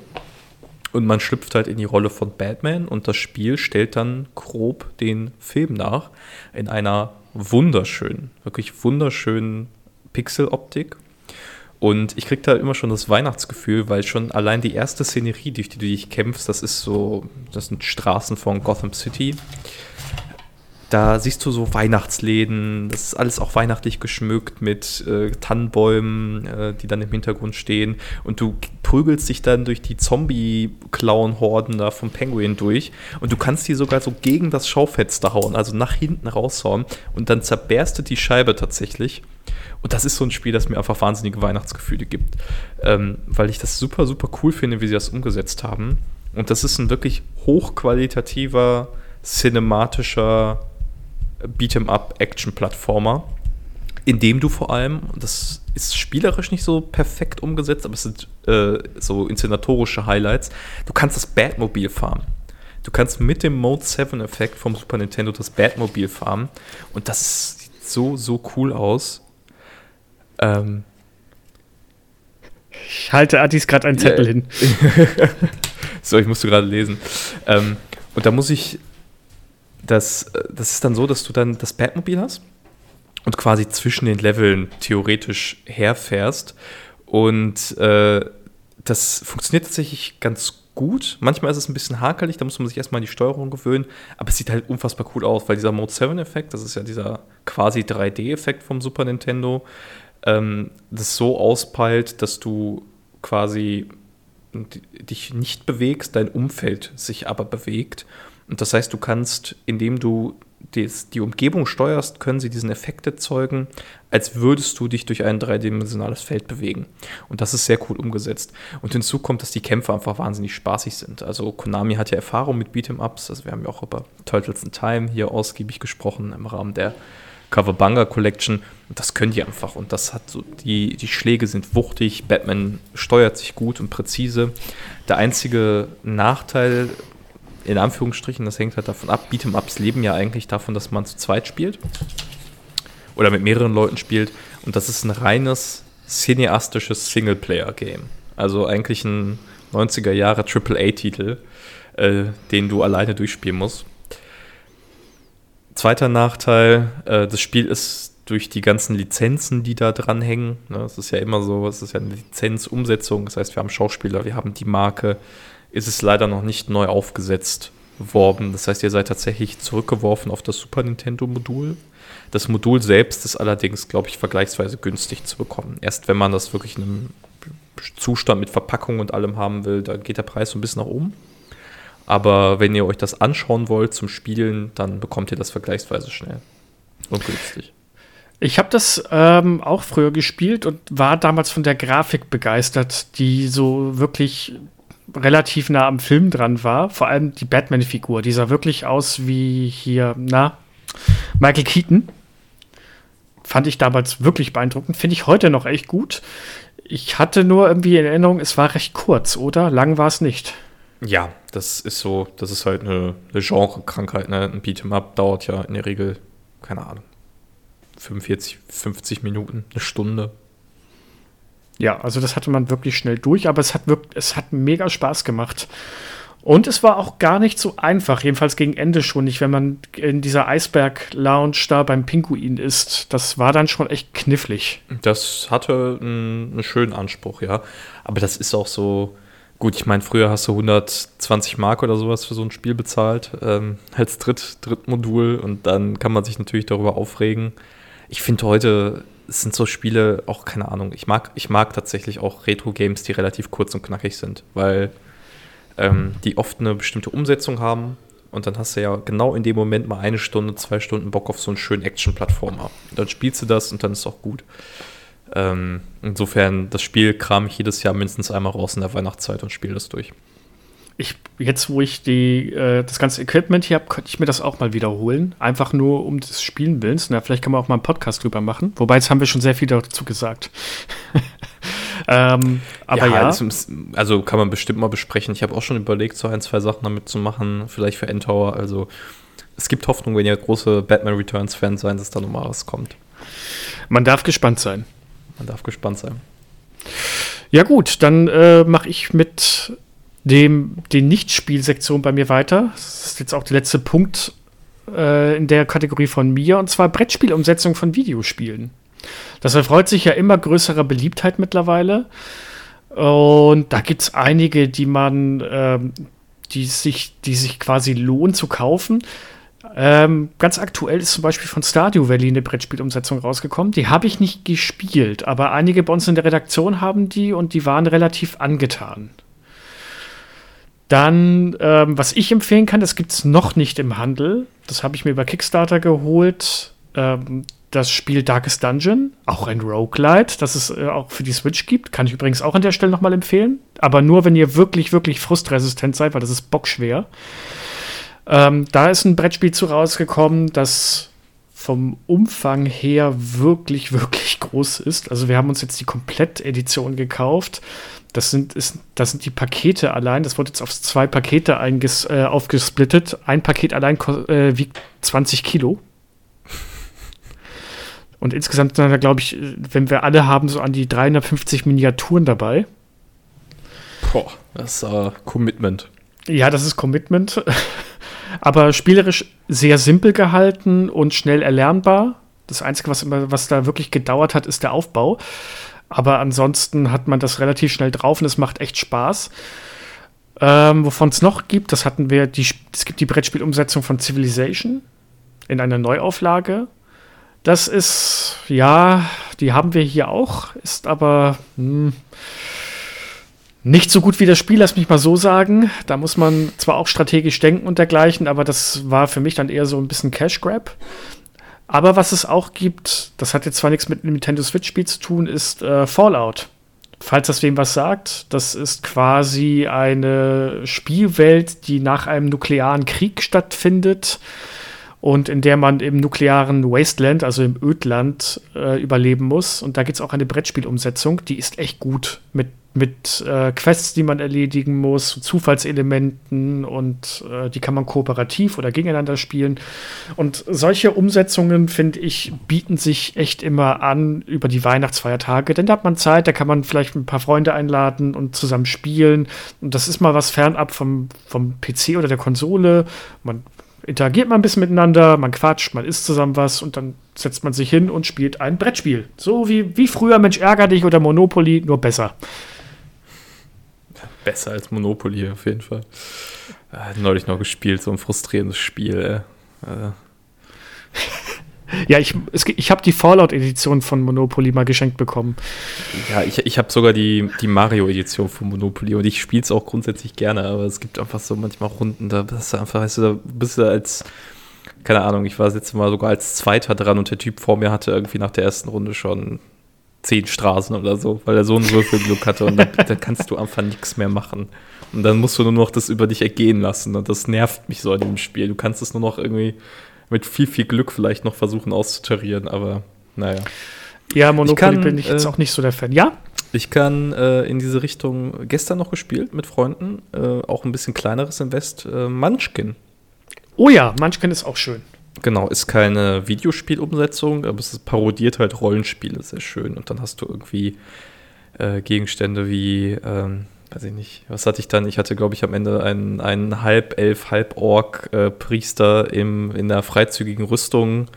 Und man schlüpft halt in die Rolle von Batman und das Spiel stellt dann grob den Film nach in einer wunderschönen, wirklich wunderschönen Pixeloptik. Und ich kriege da immer schon das Weihnachtsgefühl, weil schon allein die erste Szenerie, durch die du dich kämpfst, das ist so, das sind Straßen von Gotham City. Da siehst du so Weihnachtsläden, das ist alles auch weihnachtlich geschmückt mit äh, Tannenbäumen, äh, die dann im Hintergrund stehen. Und du prügelst dich dann durch die Zombie-Clown-Horden da vom Penguin durch und du kannst die sogar so gegen das Schaufenster hauen, also nach hinten raushauen und dann zerberstet die Scheibe tatsächlich. Und das ist so ein Spiel, das mir einfach wahnsinnige Weihnachtsgefühle gibt, ähm, weil ich das super, super cool finde, wie sie das umgesetzt haben. Und das ist ein wirklich hochqualitativer, cinematischer Beat'em-up-Action-Plattformer, in dem du vor allem, das ist spielerisch nicht so perfekt umgesetzt, aber es sind äh, so inszenatorische Highlights, du kannst das Batmobil fahren. Du kannst mit dem Mode 7-Effekt vom Super Nintendo das Batmobil fahren und das sieht so, so cool aus. Ähm, ich halte Adis gerade einen Zettel yeah. hin. so, ich musste gerade lesen. Ähm, und da muss ich, das, das ist dann so, dass du dann das Batmobil hast und quasi zwischen den Leveln theoretisch herfährst. Und äh, das funktioniert tatsächlich ganz gut. Manchmal ist es ein bisschen hakelig, da muss man sich erstmal an die Steuerung gewöhnen, aber es sieht halt unfassbar cool aus, weil dieser Mode 7-Effekt, das ist ja dieser quasi 3D-Effekt vom Super Nintendo, ähm, das so auspeilt, dass du quasi dich nicht bewegst, dein Umfeld sich aber bewegt. Und das heißt, du kannst, indem du die Umgebung steuerst, können sie diesen Effekt erzeugen, als würdest du dich durch ein dreidimensionales Feld bewegen. Und das ist sehr cool umgesetzt. Und hinzu kommt, dass die Kämpfe einfach wahnsinnig spaßig sind. Also Konami hat ja Erfahrung mit Beat'em-Ups. Also wir haben ja auch über Turtles in Time hier ausgiebig gesprochen im Rahmen der Coverbanga Collection. Und das können die einfach. Und das hat so, die, die Schläge sind wuchtig, Batman steuert sich gut und präzise. Der einzige Nachteil, in Anführungsstrichen, das hängt halt davon ab, Beat'em-Ups leben ja eigentlich davon, dass man zu zweit spielt. Oder mit mehreren Leuten spielt. Und das ist ein reines cineastisches Singleplayer-Game. Also eigentlich ein 90er Jahre AAA-Titel, äh, den du alleine durchspielen musst. Zweiter Nachteil, äh, das Spiel ist durch die ganzen Lizenzen, die da dranhängen, ne, es ist ja immer so, es ist ja eine Lizenzumsetzung, das heißt, wir haben Schauspieler, wir haben die Marke, ist es leider noch nicht neu aufgesetzt worden. Das heißt, ihr seid tatsächlich zurückgeworfen auf das Super Nintendo-Modul. Das Modul selbst ist allerdings, glaube ich, vergleichsweise günstig zu bekommen. Erst wenn man das wirklich in einem Zustand mit Verpackung und allem haben will, da geht der Preis so ein bisschen nach oben. Aber wenn ihr euch das anschauen wollt zum Spielen, dann bekommt ihr das vergleichsweise schnell und günstig. Ich habe das ähm, auch früher gespielt und war damals von der Grafik begeistert, die so wirklich relativ nah am Film dran war. Vor allem die Batman-Figur, die sah wirklich aus wie hier, na, Michael Keaton. Fand ich damals wirklich beeindruckend. Finde ich heute noch echt gut. Ich hatte nur irgendwie in Erinnerung, es war recht kurz, oder? Lang war es nicht. Ja, das ist so, das ist halt eine, eine Genre-Krankheit. Ne? Ein Beat'em-up dauert ja in der Regel, keine Ahnung, 45, 50 Minuten, eine Stunde. Ja, also das hatte man wirklich schnell durch, aber es hat wirklich, es hat mega Spaß gemacht. Und es war auch gar nicht so einfach, jedenfalls gegen Ende schon nicht, wenn man in dieser Eisberg-Lounge da beim Pinguin ist. Das war dann schon echt knifflig. Das hatte einen, schönen Anspruch, ja. Aber das ist auch so, Gut, ich meine, früher hast du 120 Mark oder sowas für so ein Spiel bezahlt, ähm, als Dritt, Drittmodul und dann kann man sich natürlich darüber aufregen. Ich finde heute, es sind so Spiele, auch keine Ahnung, ich mag, ich mag tatsächlich auch Retro-Games, die relativ kurz und knackig sind, weil ähm, die oft eine bestimmte Umsetzung haben und dann hast du ja genau in dem Moment mal eine Stunde, zwei Stunden Bock auf so einen schönen Action-Plattformer. Dann spielst du das und dann ist auch gut. Ähm, insofern, das Spiel kram ich jedes Jahr mindestens einmal raus in der Weihnachtszeit und spiele das durch. Ich, jetzt, wo ich die, äh, das ganze Equipment hier habe, könnte ich mir das auch mal wiederholen. Einfach nur um des Spielen willens. Na, vielleicht kann man auch mal einen Podcast drüber machen. Wobei, jetzt haben wir schon sehr viel dazu gesagt. ähm, aber ja, ja. also kann man bestimmt mal besprechen. Ich habe auch schon überlegt, so ein, zwei Sachen damit zu machen. Vielleicht für Endtower. Also es gibt Hoffnung, wenn ihr große Batman Returns-Fans seid, dass da nochmal was kommt. Man darf gespannt sein. Man darf gespannt sein. Ja, gut, dann äh, mache ich mit dem, den Nicht-Spielsektion bei mir weiter. Das ist jetzt auch der letzte Punkt äh, in der Kategorie von mir, und zwar Brettspielumsetzung von Videospielen. Das erfreut sich ja immer größerer Beliebtheit mittlerweile. Und da gibt es einige, die man, äh, die sich, die sich quasi lohnen zu kaufen. Ähm, ganz aktuell ist zum Beispiel von Stardew Valley eine Brettspielumsetzung rausgekommen. Die habe ich nicht gespielt, aber einige bei uns in der Redaktion haben die und die waren relativ angetan. Dann, ähm, was ich empfehlen kann, das gibt es noch nicht im Handel. Das habe ich mir über Kickstarter geholt. Ähm, das Spiel Darkest Dungeon, auch ein Roguelite, das es äh, auch für die Switch gibt. Kann ich übrigens auch an der Stelle nochmal empfehlen. Aber nur, wenn ihr wirklich, wirklich frustresistent seid, weil das ist bockschwer. Ähm, da ist ein Brettspiel zu rausgekommen, das vom Umfang her wirklich, wirklich groß ist. Also wir haben uns jetzt die Komplettedition gekauft. Das sind, ist, das sind die Pakete allein. Das wurde jetzt auf zwei Pakete einges, äh, aufgesplittet. Ein Paket allein äh, wiegt 20 Kilo. Und insgesamt sind da, glaube ich, wenn wir alle haben, so an die 350 Miniaturen dabei. Boah, das ist uh, Commitment. Ja, das ist Commitment. Aber spielerisch sehr simpel gehalten und schnell erlernbar. Das Einzige, was, was da wirklich gedauert hat, ist der Aufbau. Aber ansonsten hat man das relativ schnell drauf und es macht echt Spaß. Ähm, Wovon es noch gibt, das hatten wir, die, es gibt die Brettspielumsetzung von Civilization in einer Neuauflage. Das ist, ja, die haben wir hier auch, ist aber hm, nicht so gut wie das Spiel, lass mich mal so sagen. Da muss man zwar auch strategisch denken und dergleichen, aber das war für mich dann eher so ein bisschen Cash Grab. Aber was es auch gibt, das hat jetzt zwar nichts mit einem Nintendo Switch-Spiel zu tun, ist äh, Fallout. Falls das wem was sagt, das ist quasi eine Spielwelt, die nach einem nuklearen Krieg stattfindet und in der man im nuklearen Wasteland, also im Ödland, äh, überleben muss. Und da gibt es auch eine Brettspielumsetzung, die ist echt gut mit mit äh, Quests, die man erledigen muss, Zufallselementen und äh, die kann man kooperativ oder gegeneinander spielen. Und solche Umsetzungen, finde ich, bieten sich echt immer an über die Weihnachtsfeiertage, denn da hat man Zeit, da kann man vielleicht ein paar Freunde einladen und zusammen spielen. Und das ist mal was fernab vom, vom PC oder der Konsole. Man interagiert mal ein bisschen miteinander, man quatscht, man isst zusammen was und dann setzt man sich hin und spielt ein Brettspiel. So wie, wie früher Mensch ärger dich oder Monopoly, nur besser besser als Monopoly auf jeden Fall. Äh, neulich noch gespielt, so ein frustrierendes Spiel. Äh. ja, ich, ich habe die Fallout-Edition von Monopoly mal geschenkt bekommen. Ja, ich, ich habe sogar die, die Mario-Edition von Monopoly und ich spiele es auch grundsätzlich gerne, aber es gibt einfach so manchmal Runden, da bist du einfach, weißt du, da bist du als, keine Ahnung, ich war jetzt mal sogar als Zweiter dran und der Typ vor mir hatte irgendwie nach der ersten Runde schon zehn Straßen oder so, weil er so ein Würfelglück hatte und dann, dann kannst du einfach nichts mehr machen. Und dann musst du nur noch das über dich ergehen lassen und das nervt mich so an dem Spiel. Du kannst es nur noch irgendwie mit viel, viel Glück vielleicht noch versuchen auszutarieren, aber naja. Ja, Monopoly ich kann, bin ich jetzt äh, auch nicht so der Fan. Ja? Ich kann äh, in diese Richtung gestern noch gespielt mit Freunden, äh, auch ein bisschen kleineres Invest, äh, Munchkin. Oh ja, Munchkin ist auch schön. Genau, ist keine Videospielumsetzung, aber es parodiert halt Rollenspiele sehr schön. Und dann hast du irgendwie äh, Gegenstände wie, ähm, weiß ich nicht, was hatte ich dann? Ich hatte, glaube ich, am Ende einen, einen halb Elf, halb Ork äh, Priester im, in einer freizügigen Rüstung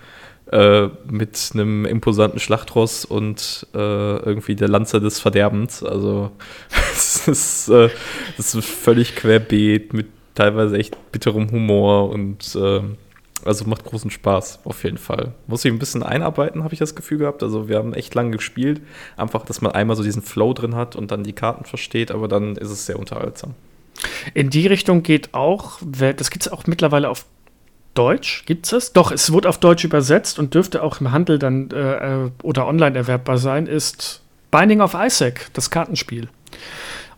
äh, mit einem imposanten Schlachtross und äh, irgendwie der Lanze des Verderbens. Also es ist, äh, das ist völlig querbeet mit teilweise echt bitterem Humor und ähm, also macht großen Spaß, auf jeden Fall. Muss ich ein bisschen einarbeiten, habe ich das Gefühl gehabt. Also wir haben echt lange gespielt. Einfach, dass man einmal so diesen Flow drin hat und dann die Karten versteht, aber dann ist es sehr unterhaltsam. In die Richtung geht auch, das gibt es auch mittlerweile auf Deutsch, gibt es? Doch, es wurde auf Deutsch übersetzt und dürfte auch im Handel dann äh, oder online erwerbbar sein, ist Binding of Isaac, das Kartenspiel.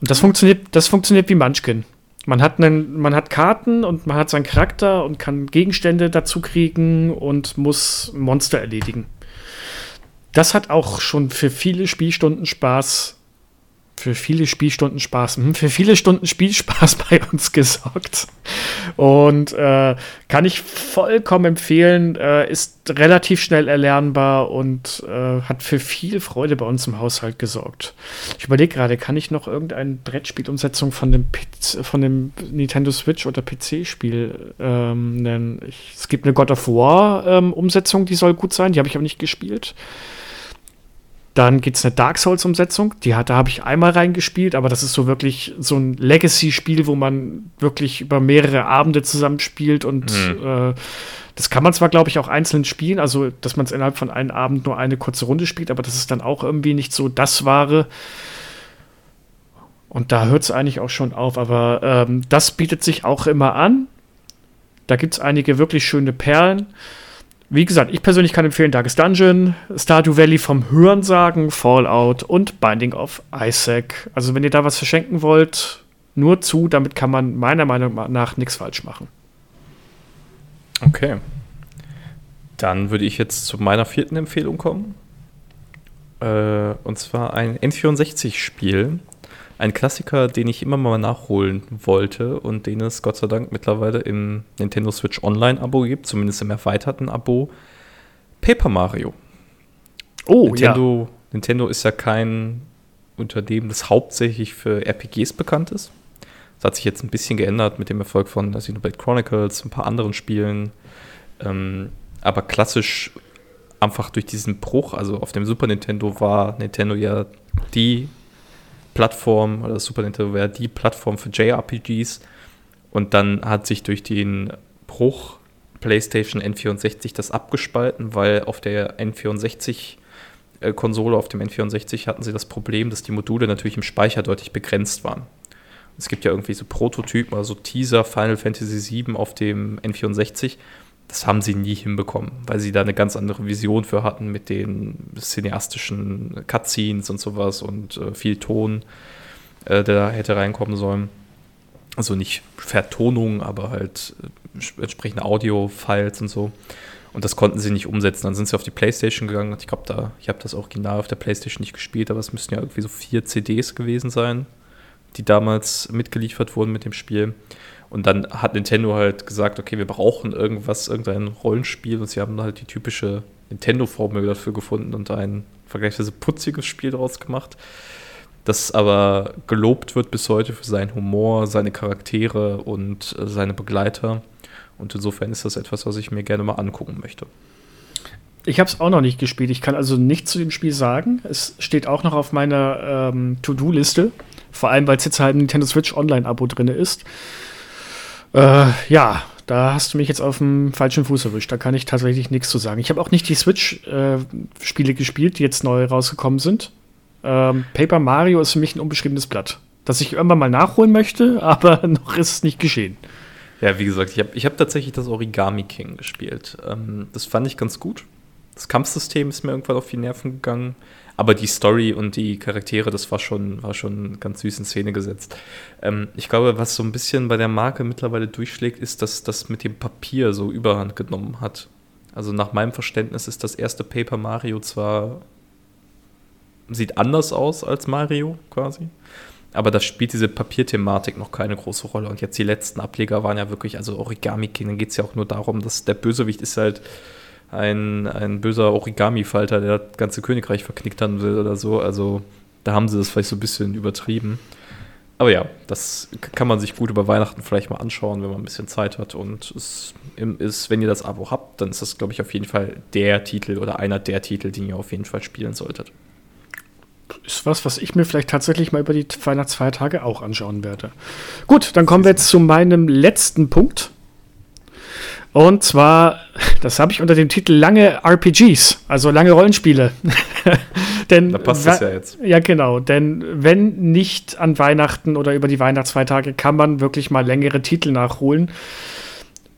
Und das funktioniert, das funktioniert wie Munchkin. Man hat, einen, man hat Karten und man hat seinen Charakter und kann Gegenstände dazu kriegen und muss Monster erledigen. Das hat auch schon für viele Spielstunden Spaß für viele Spielstunden Spaß, hm, für viele Stunden Spielspaß bei uns gesorgt. Und äh, kann ich vollkommen empfehlen, äh, ist relativ schnell erlernbar und äh, hat für viel Freude bei uns im Haushalt gesorgt. Ich überlege gerade, kann ich noch irgendeine Brettspielumsetzung von dem, von dem Nintendo Switch oder PC-Spiel ähm, nennen? Ich, es gibt eine God of War-Umsetzung, ähm, die soll gut sein, die habe ich aber nicht gespielt. Dann gibt es eine Dark Souls-Umsetzung. Die hat, da habe ich einmal reingespielt, aber das ist so wirklich so ein Legacy-Spiel, wo man wirklich über mehrere Abende zusammenspielt und mhm. äh, das kann man zwar, glaube ich, auch einzeln spielen, also dass man es innerhalb von einem Abend nur eine kurze Runde spielt, aber das ist dann auch irgendwie nicht so das Wahre. Und da hört es eigentlich auch schon auf, aber ähm, das bietet sich auch immer an. Da gibt es einige wirklich schöne Perlen. Wie gesagt, ich persönlich kann empfehlen Darkest Dungeon, Stardew Valley vom Hörensagen, Fallout und Binding of Isaac. Also wenn ihr da was verschenken wollt, nur zu, damit kann man meiner Meinung nach nichts falsch machen. Okay. Dann würde ich jetzt zu meiner vierten Empfehlung kommen. Äh, und zwar ein N64-Spiel. Ein Klassiker, den ich immer mal nachholen wollte und den es Gott sei Dank mittlerweile im Nintendo Switch Online-Abo gibt, zumindest im erweiterten Abo. Paper Mario. Oh, Nintendo, ja. Nintendo ist ja kein Unternehmen, das hauptsächlich für RPGs bekannt ist. Das hat sich jetzt ein bisschen geändert mit dem Erfolg von Xenoblade Chronicles, ein paar anderen Spielen. Ähm, aber klassisch einfach durch diesen Bruch, also auf dem Super Nintendo war Nintendo ja die Plattform, oder das Super Nintendo wäre die Plattform für JRPGs. Und dann hat sich durch den Bruch PlayStation N64 das abgespalten, weil auf der N64 äh, Konsole, auf dem N64 hatten sie das Problem, dass die Module natürlich im Speicher deutlich begrenzt waren. Es gibt ja irgendwie so Prototypen, also Teaser Final Fantasy VII auf dem N64. Das haben sie nie hinbekommen, weil sie da eine ganz andere Vision für hatten mit den cineastischen Cutscenes und sowas und äh, viel Ton, äh, der da hätte reinkommen sollen. Also nicht Vertonung, aber halt äh, entsprechende Audio-Files und so. Und das konnten sie nicht umsetzen. Dann sind sie auf die Playstation gegangen. Ich glaube, da, ich habe das Original auf der Playstation nicht gespielt, aber es müssten ja irgendwie so vier CDs gewesen sein die damals mitgeliefert wurden mit dem Spiel. Und dann hat Nintendo halt gesagt, okay, wir brauchen irgendwas, irgendein Rollenspiel. Und sie haben halt die typische Nintendo-Formel dafür gefunden und ein vergleichsweise putziges Spiel daraus gemacht. Das aber gelobt wird bis heute für seinen Humor, seine Charaktere und äh, seine Begleiter. Und insofern ist das etwas, was ich mir gerne mal angucken möchte. Ich habe es auch noch nicht gespielt. Ich kann also nichts zu dem Spiel sagen. Es steht auch noch auf meiner ähm, To-Do-Liste. Vor allem, weil es jetzt halt ein Nintendo Switch Online-Abo drin ist. Äh, ja, da hast du mich jetzt auf dem falschen Fuß erwischt. Da kann ich tatsächlich nichts zu sagen. Ich habe auch nicht die Switch-Spiele äh, gespielt, die jetzt neu rausgekommen sind. Ähm, Paper Mario ist für mich ein unbeschriebenes Blatt. Das ich irgendwann mal nachholen möchte, aber noch ist es nicht geschehen. Ja, wie gesagt, ich habe ich hab tatsächlich das Origami King gespielt. Ähm, das fand ich ganz gut. Das Kampfsystem ist mir irgendwann auf die Nerven gegangen. Aber die Story und die Charaktere, das war schon, war schon ganz süß in Szene gesetzt. Ähm, ich glaube, was so ein bisschen bei der Marke mittlerweile durchschlägt, ist, dass das mit dem Papier so Überhand genommen hat. Also nach meinem Verständnis ist das erste Paper Mario zwar sieht anders aus als Mario quasi, aber da spielt diese Papierthematik noch keine große Rolle. Und jetzt die letzten Ableger waren ja wirklich, also Origami King, dann geht es ja auch nur darum, dass der Bösewicht ist halt ein, ein böser Origami-Falter, der das ganze Königreich verknickt haben will oder so. Also da haben sie das vielleicht so ein bisschen übertrieben. Aber ja, das kann man sich gut über Weihnachten vielleicht mal anschauen, wenn man ein bisschen Zeit hat. Und es ist, wenn ihr das Abo habt, dann ist das, glaube ich, auf jeden Fall der Titel oder einer der Titel, den ihr auf jeden Fall spielen solltet. Ist was, was ich mir vielleicht tatsächlich mal über die Weihnachtsfeiertage auch anschauen werde. Gut, dann kommen wir jetzt zu meinem letzten Punkt. Und zwar, das habe ich unter dem Titel lange RPGs, also lange Rollenspiele. denn, da passt es ja jetzt. Ja, genau. Denn wenn nicht an Weihnachten oder über die Weihnachtsfeiertage, kann man wirklich mal längere Titel nachholen,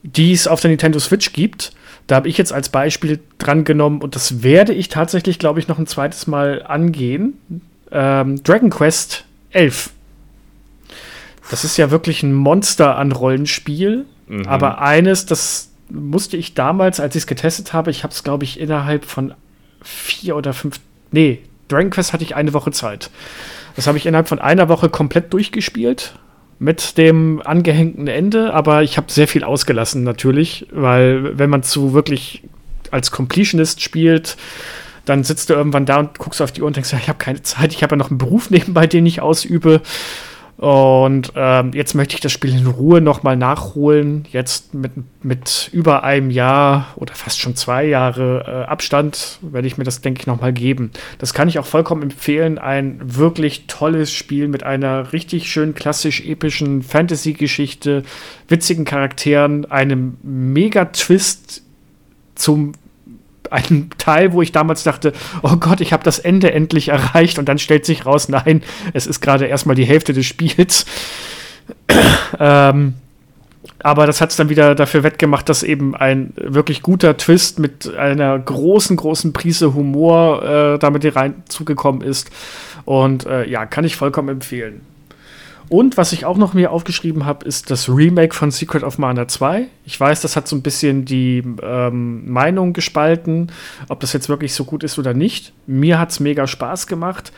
die es auf der Nintendo Switch gibt. Da habe ich jetzt als Beispiel dran genommen und das werde ich tatsächlich, glaube ich, noch ein zweites Mal angehen. Ähm, Dragon Quest 11. Das ist ja wirklich ein Monster an Rollenspiel Mhm. Aber eines, das musste ich damals, als ich es getestet habe, ich habe es, glaube ich, innerhalb von vier oder fünf, nee, Dragon Quest hatte ich eine Woche Zeit. Das habe ich innerhalb von einer Woche komplett durchgespielt mit dem angehängten Ende, aber ich habe sehr viel ausgelassen natürlich, weil wenn man zu wirklich als Completionist spielt, dann sitzt du irgendwann da und guckst auf die Uhr und denkst, ich habe keine Zeit, ich habe ja noch einen Beruf nebenbei, den ich ausübe. Und ähm, jetzt möchte ich das Spiel in Ruhe nochmal nachholen. Jetzt mit, mit über einem Jahr oder fast schon zwei Jahre äh, Abstand werde ich mir das, denke ich, nochmal geben. Das kann ich auch vollkommen empfehlen. Ein wirklich tolles Spiel mit einer richtig schön klassisch epischen Fantasy-Geschichte, witzigen Charakteren, einem Mega-Twist zum einen Teil, wo ich damals dachte, oh Gott, ich habe das Ende endlich erreicht und dann stellt sich raus, nein, es ist gerade erstmal die Hälfte des Spiels. ähm, aber das hat es dann wieder dafür wettgemacht, dass eben ein wirklich guter Twist mit einer großen, großen Prise Humor äh, damit rein zugekommen ist. Und äh, ja, kann ich vollkommen empfehlen. Und was ich auch noch mir aufgeschrieben habe, ist das Remake von Secret of Mana 2. Ich weiß, das hat so ein bisschen die ähm, Meinung gespalten, ob das jetzt wirklich so gut ist oder nicht. Mir hat es mega Spaß gemacht.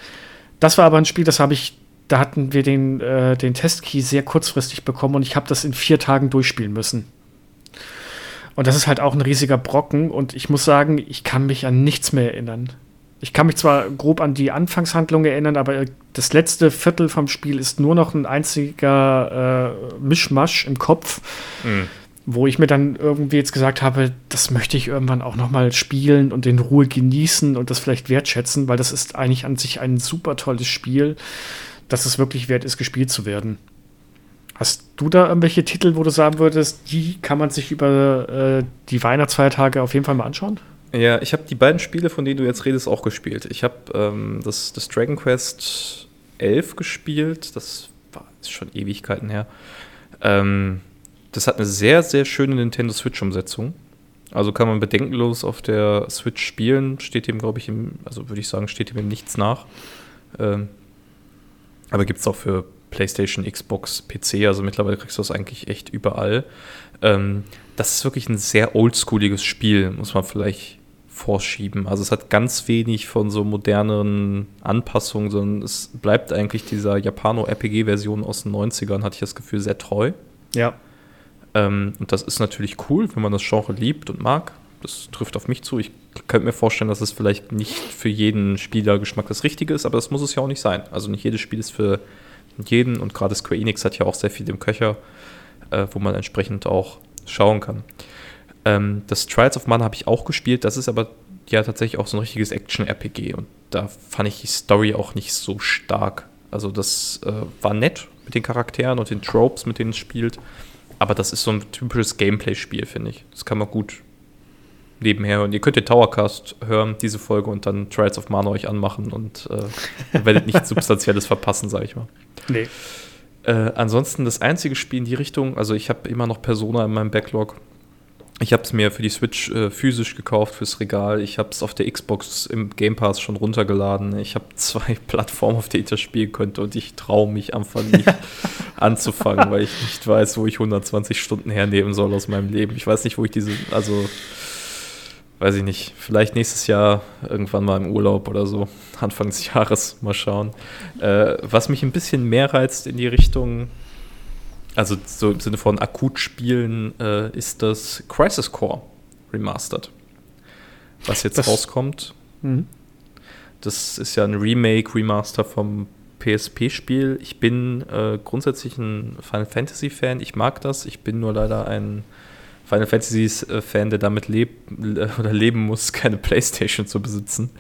Das war aber ein Spiel, das habe ich, da hatten wir den, äh, den Testkey sehr kurzfristig bekommen und ich habe das in vier Tagen durchspielen müssen. Und das ist halt auch ein riesiger Brocken und ich muss sagen, ich kann mich an nichts mehr erinnern. Ich kann mich zwar grob an die Anfangshandlung erinnern, aber das letzte Viertel vom Spiel ist nur noch ein einziger äh, Mischmasch im Kopf, mhm. wo ich mir dann irgendwie jetzt gesagt habe, das möchte ich irgendwann auch noch mal spielen und in Ruhe genießen und das vielleicht wertschätzen, weil das ist eigentlich an sich ein super tolles Spiel, dass es wirklich wert ist, gespielt zu werden. Hast du da irgendwelche Titel, wo du sagen würdest, die kann man sich über äh, die Weihnachtsfeiertage auf jeden Fall mal anschauen? Ja, ich habe die beiden Spiele, von denen du jetzt redest, auch gespielt. Ich habe ähm, das, das Dragon Quest 11 gespielt. Das war ist schon Ewigkeiten her. Ähm, das hat eine sehr, sehr schöne Nintendo Switch-Umsetzung. Also kann man bedenkenlos auf der Switch spielen. Steht dem, glaube ich, im, also würde ich sagen, steht dem nichts nach. Ähm, aber gibt es auch für PlayStation, Xbox, PC. Also mittlerweile kriegst du das eigentlich echt überall. Ähm, das ist wirklich ein sehr oldschooliges Spiel, muss man vielleicht vorschieben. Also es hat ganz wenig von so modernen Anpassungen, sondern es bleibt eigentlich dieser Japano-RPG-Version aus den 90ern, hatte ich das Gefühl, sehr treu. Ja. Ähm, und das ist natürlich cool, wenn man das Genre liebt und mag. Das trifft auf mich zu. Ich könnte mir vorstellen, dass es vielleicht nicht für jeden Spielergeschmack das Richtige ist, aber das muss es ja auch nicht sein. Also nicht jedes Spiel ist für jeden und gerade Square Enix hat ja auch sehr viel im Köcher, äh, wo man entsprechend auch schauen kann. Ähm, das Trials of Mana habe ich auch gespielt. Das ist aber ja tatsächlich auch so ein richtiges Action-RPG. Und da fand ich die Story auch nicht so stark. Also das äh, war nett mit den Charakteren und den Tropes, mit denen es spielt. Aber das ist so ein typisches Gameplay-Spiel, finde ich. Das kann man gut nebenher hören. Ihr könnt den Towercast hören, diese Folge, und dann Trials of Mana euch anmachen und äh, werdet nichts Substanzielles verpassen, sage ich mal. Nee. Äh, ansonsten das einzige Spiel in die Richtung, also ich habe immer noch Persona in meinem Backlog. Ich habe es mir für die Switch äh, physisch gekauft fürs Regal. Ich habe es auf der Xbox im Game Pass schon runtergeladen. Ich habe zwei Plattformen, auf denen ich das spielen könnte und ich traue mich einfach nicht anzufangen, weil ich nicht weiß, wo ich 120 Stunden hernehmen soll aus meinem Leben. Ich weiß nicht, wo ich diese, also weiß ich nicht, vielleicht nächstes Jahr irgendwann mal im Urlaub oder so, Anfang des Jahres mal schauen. Äh, was mich ein bisschen mehr reizt in die Richtung also so im Sinne von akut spielen, äh, ist das Crisis Core Remastered. Was jetzt das, rauskommt. Mhm. Das ist ja ein Remake, Remaster vom PSP-Spiel. Ich bin äh, grundsätzlich ein Final Fantasy-Fan. Ich mag das. Ich bin nur leider ein Final Fantasy-Fan, der damit leb oder leben muss, keine Playstation zu besitzen.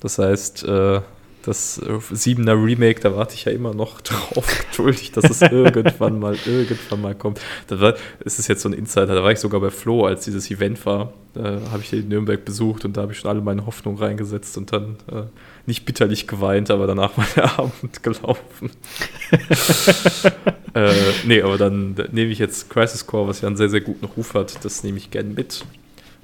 Das heißt, äh, das äh, siebener Remake, da warte ich ja immer noch drauf, geduldig, dass es irgendwann mal, irgendwann mal kommt. Das war, es ist jetzt so ein Insider, da war ich sogar bei Flo, als dieses Event war, äh, habe ich den Nürnberg besucht und da habe ich schon alle meine Hoffnungen reingesetzt und dann äh, nicht bitterlich geweint, aber danach war der Abend gelaufen. äh, nee, aber dann nehme ich jetzt Crisis Core, was ja einen sehr, sehr guten Ruf hat, das nehme ich gern mit.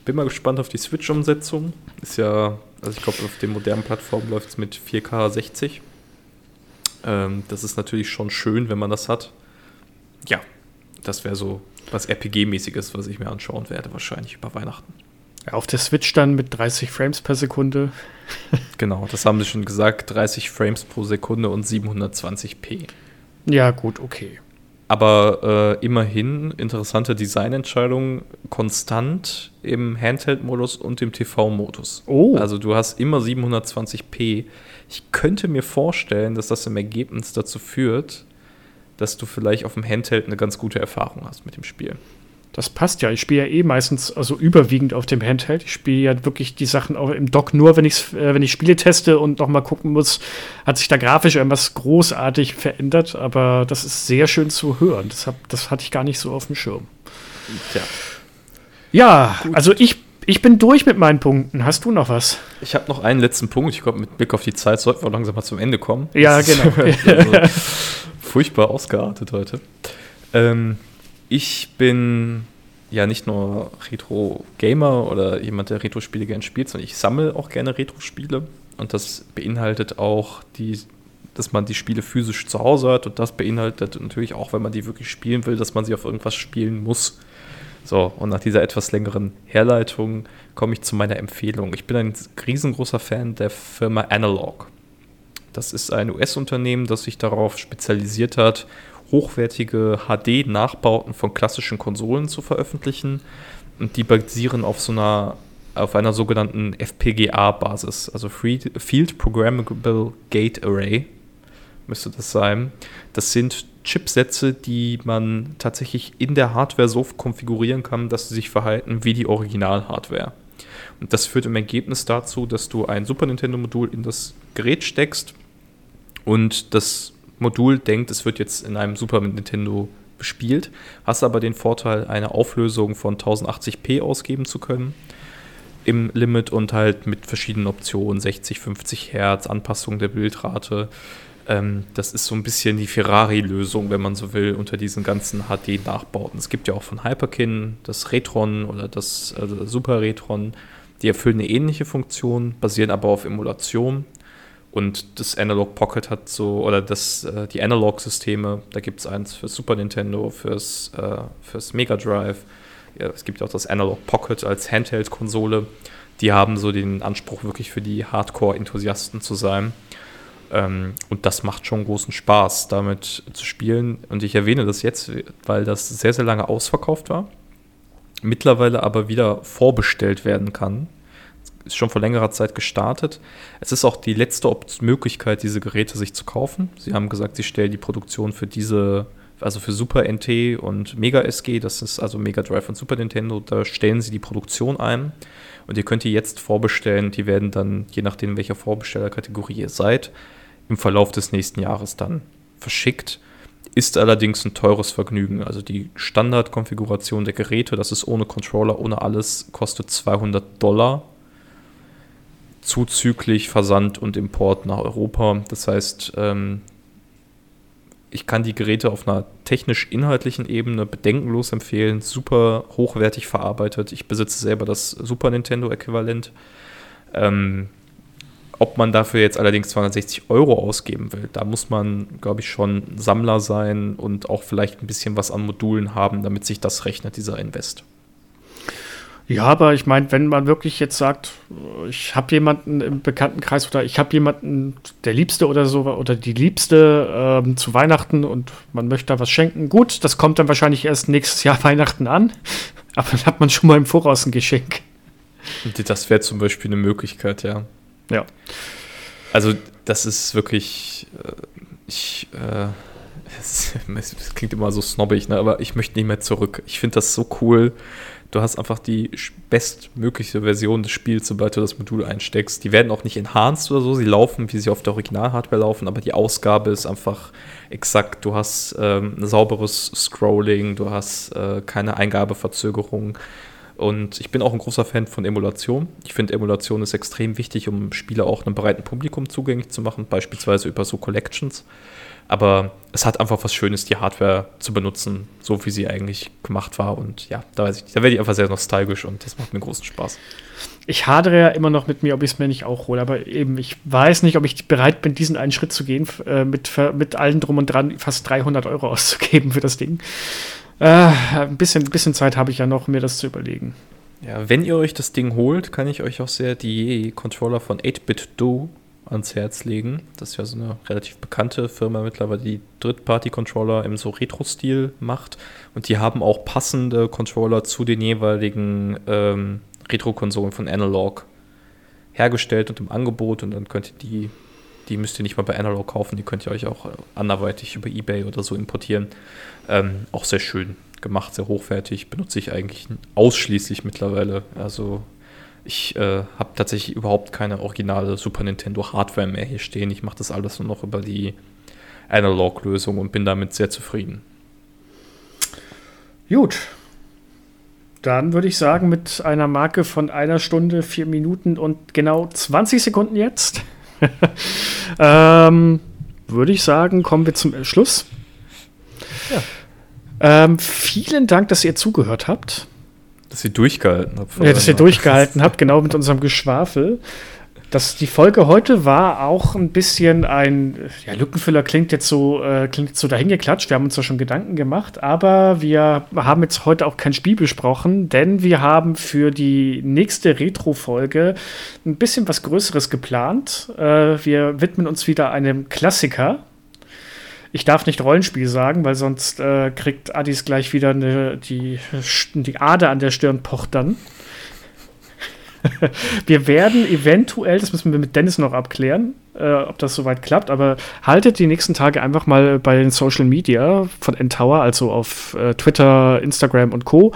Bin mal gespannt auf die Switch-Umsetzung. Ist ja also ich glaube, auf den modernen Plattformen läuft es mit 4K 60. Ähm, das ist natürlich schon schön, wenn man das hat. Ja, das wäre so was RPG-mäßiges, was ich mir anschauen werde, wahrscheinlich über Weihnachten. Auf der Switch dann mit 30 Frames per Sekunde. genau, das haben sie schon gesagt, 30 Frames pro Sekunde und 720p. Ja, gut, okay. Aber äh, immerhin interessante Designentscheidungen, konstant im Handheld-Modus und im TV-Modus. Oh. Also du hast immer 720p. Ich könnte mir vorstellen, dass das im Ergebnis dazu führt, dass du vielleicht auf dem Handheld eine ganz gute Erfahrung hast mit dem Spiel. Das passt ja. Ich spiele ja eh meistens, also überwiegend auf dem Handheld. Ich spiele ja wirklich die Sachen auch im Dock nur, wenn, ich's, äh, wenn ich Spiele teste und noch mal gucken muss, hat sich da grafisch irgendwas großartig verändert. Aber das ist sehr schön zu hören. Das, hab, das hatte ich gar nicht so auf dem Schirm. Tja. Ja, Gut. also ich, ich bin durch mit meinen Punkten. Hast du noch was? Ich habe noch einen letzten Punkt. Ich glaube, mit Blick auf die Zeit sollten wir langsam mal zum Ende kommen. Ja, genau. also furchtbar ausgeartet heute. Ähm, ich bin ja nicht nur Retro-Gamer oder jemand, der Retro-Spiele gerne spielt, sondern ich sammle auch gerne Retro-Spiele. Und das beinhaltet auch die, dass man die Spiele physisch zu Hause hat. Und das beinhaltet natürlich auch, wenn man die wirklich spielen will, dass man sie auf irgendwas spielen muss. So, und nach dieser etwas längeren Herleitung komme ich zu meiner Empfehlung. Ich bin ein riesengroßer Fan der Firma Analog. Das ist ein US-Unternehmen, das sich darauf spezialisiert hat, hochwertige HD-Nachbauten von klassischen Konsolen zu veröffentlichen. Und die basieren auf so einer, auf einer sogenannten FPGA-Basis, also Field Programmable Gate Array müsste das sein. Das sind Chipsätze, die man tatsächlich in der Hardware so konfigurieren kann, dass sie sich verhalten wie die Original-Hardware. Und das führt im Ergebnis dazu, dass du ein Super Nintendo-Modul in das Gerät steckst und das Modul denkt, es wird jetzt in einem Super Nintendo bespielt, hast aber den Vorteil, eine Auflösung von 1080p ausgeben zu können im Limit und halt mit verschiedenen Optionen, 60, 50 Hertz, Anpassung der Bildrate. Ähm, das ist so ein bisschen die Ferrari-Lösung, wenn man so will, unter diesen ganzen HD-Nachbauten. Es gibt ja auch von Hyperkin das Retron oder das also Super Retron. Die erfüllen eine ähnliche Funktion, basieren aber auf Emulation. Und das Analog Pocket hat so, oder das, äh, die Analog-Systeme, da gibt es eins für Super Nintendo, fürs, äh, fürs Mega Drive. Ja, es gibt auch das Analog Pocket als Handheld-Konsole. Die haben so den Anspruch, wirklich für die Hardcore-Enthusiasten zu sein. Ähm, und das macht schon großen Spaß, damit zu spielen. Und ich erwähne das jetzt, weil das sehr, sehr lange ausverkauft war. Mittlerweile aber wieder vorbestellt werden kann ist schon vor längerer Zeit gestartet. Es ist auch die letzte Möglichkeit, diese Geräte sich zu kaufen. Sie haben gesagt, sie stellen die Produktion für diese, also für Super NT und Mega SG, das ist also Mega Drive und Super Nintendo, da stellen sie die Produktion ein. Und ihr könnt die jetzt vorbestellen. Die werden dann, je nachdem, welcher Vorbestellerkategorie ihr seid, im Verlauf des nächsten Jahres dann verschickt. Ist allerdings ein teures Vergnügen. Also die Standardkonfiguration der Geräte, das ist ohne Controller, ohne alles, kostet 200 Dollar zuzüglich Versand und Import nach Europa. Das heißt, ähm, ich kann die Geräte auf einer technisch-inhaltlichen Ebene bedenkenlos empfehlen, super hochwertig verarbeitet. Ich besitze selber das Super Nintendo-Äquivalent. Ähm, ob man dafür jetzt allerdings 260 Euro ausgeben will, da muss man, glaube ich, schon Sammler sein und auch vielleicht ein bisschen was an Modulen haben, damit sich das rechnet, dieser Invest. Ja, aber ich meine, wenn man wirklich jetzt sagt, ich habe jemanden im Bekanntenkreis oder ich habe jemanden, der Liebste oder so oder die Liebste ähm, zu Weihnachten und man möchte da was schenken, gut, das kommt dann wahrscheinlich erst nächstes Jahr Weihnachten an, aber dann hat man schon mal im Voraus ein Geschenk. Das wäre zum Beispiel eine Möglichkeit, ja. Ja. Also, das ist wirklich, äh, ich, äh, es, es klingt immer so snobbig, ne? aber ich möchte nicht mehr zurück. Ich finde das so cool Du hast einfach die bestmögliche Version des Spiels, sobald du das Modul einsteckst. Die werden auch nicht enhanced oder so, sie laufen, wie sie auf der Original-Hardware laufen, aber die Ausgabe ist einfach exakt. Du hast ähm, ein sauberes Scrolling, du hast äh, keine Eingabeverzögerung. Und ich bin auch ein großer Fan von Emulation. Ich finde, Emulation ist extrem wichtig, um Spiele auch einem breiten Publikum zugänglich zu machen, beispielsweise über so Collections. Aber es hat einfach was Schönes, die Hardware zu benutzen, so wie sie eigentlich gemacht war. Und ja, da weiß ich, da werde ich einfach sehr nostalgisch und das macht mir großen Spaß. Ich hadere ja immer noch mit mir, ob ich es mir nicht auch hole. Aber eben, ich weiß nicht, ob ich bereit bin, diesen einen Schritt zu gehen, äh, mit, mit allen drum und dran fast 300 Euro auszugeben für das Ding. Äh, ein, bisschen, ein bisschen Zeit habe ich ja noch, mir das zu überlegen. Ja, wenn ihr euch das Ding holt, kann ich euch auch sehr die Controller von 8-Bit-Do ans Herz legen. Das ist ja so eine relativ bekannte Firma mittlerweile, die Drittparty-Controller im so Retro-Stil macht. Und die haben auch passende Controller zu den jeweiligen ähm, Retro-Konsolen von Analog hergestellt und im Angebot. Und dann könnt ihr die Die müsst ihr nicht mal bei Analog kaufen, die könnt ihr euch auch anderweitig über Ebay oder so importieren. Ähm, auch sehr schön gemacht, sehr hochwertig, benutze ich eigentlich ausschließlich mittlerweile. Also ich äh, habe tatsächlich überhaupt keine originale Super Nintendo Hardware mehr hier stehen. Ich mache das alles nur noch über die Analog-Lösung und bin damit sehr zufrieden. Gut. Dann würde ich sagen, mit einer Marke von einer Stunde, vier Minuten und genau 20 Sekunden jetzt, ähm, würde ich sagen, kommen wir zum Schluss. Ja. Ähm, vielen Dank, dass ihr zugehört habt. Dass ihr durchgehalten habt. Ja, dass ihr durchgehalten habt, genau mit unserem Geschwafel. Das, die Folge heute war auch ein bisschen ein, ja, Lückenfüller klingt jetzt so, äh, klingt so dahingeklatscht. Wir haben uns da schon Gedanken gemacht, aber wir haben jetzt heute auch kein Spiel besprochen, denn wir haben für die nächste Retro-Folge ein bisschen was Größeres geplant. Äh, wir widmen uns wieder einem Klassiker. Ich darf nicht Rollenspiel sagen, weil sonst äh, kriegt Addis gleich wieder eine, die, die Ader an der Stirn pocht dann. wir werden eventuell, das müssen wir mit Dennis noch abklären, äh, ob das soweit klappt, aber haltet die nächsten Tage einfach mal bei den Social Media von N-Tower, also auf äh, Twitter, Instagram und Co.,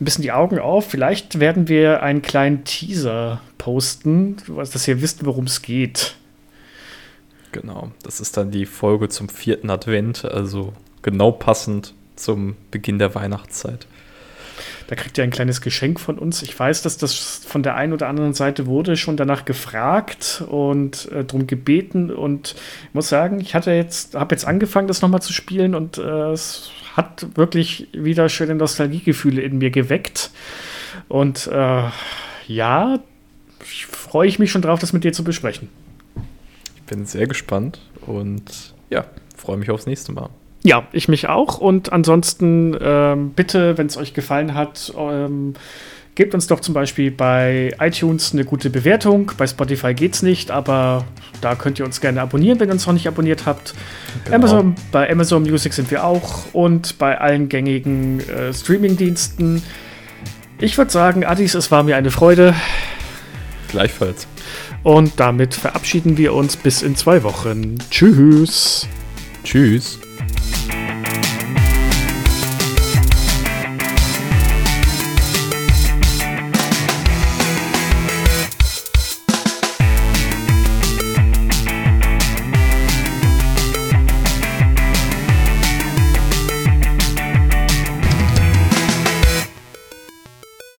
ein bisschen die Augen auf. Vielleicht werden wir einen kleinen Teaser posten, dass ihr wisst, worum es geht. Genau, das ist dann die Folge zum vierten Advent, also genau passend zum Beginn der Weihnachtszeit. Da kriegt ihr ein kleines Geschenk von uns. Ich weiß, dass das von der einen oder anderen Seite wurde schon danach gefragt und äh, darum gebeten. Und ich muss sagen, ich hatte jetzt, habe jetzt angefangen, das nochmal zu spielen und äh, es hat wirklich wieder schöne Nostalgiegefühle in mir geweckt. Und äh, ja, freue ich mich schon drauf, das mit dir zu besprechen. Ich bin sehr gespannt und ja, freue mich aufs nächste Mal. Ja, ich mich auch. Und ansonsten ähm, bitte, wenn es euch gefallen hat, ähm, gebt uns doch zum Beispiel bei iTunes eine gute Bewertung. Bei Spotify geht es nicht, aber da könnt ihr uns gerne abonnieren, wenn ihr uns noch nicht abonniert habt. Genau. Amazon, bei Amazon Music sind wir auch und bei allen gängigen äh, Streaming-Diensten. Ich würde sagen, Addis, es war mir eine Freude. Gleichfalls. Und damit verabschieden wir uns bis in zwei Wochen. Tschüss. Tschüss.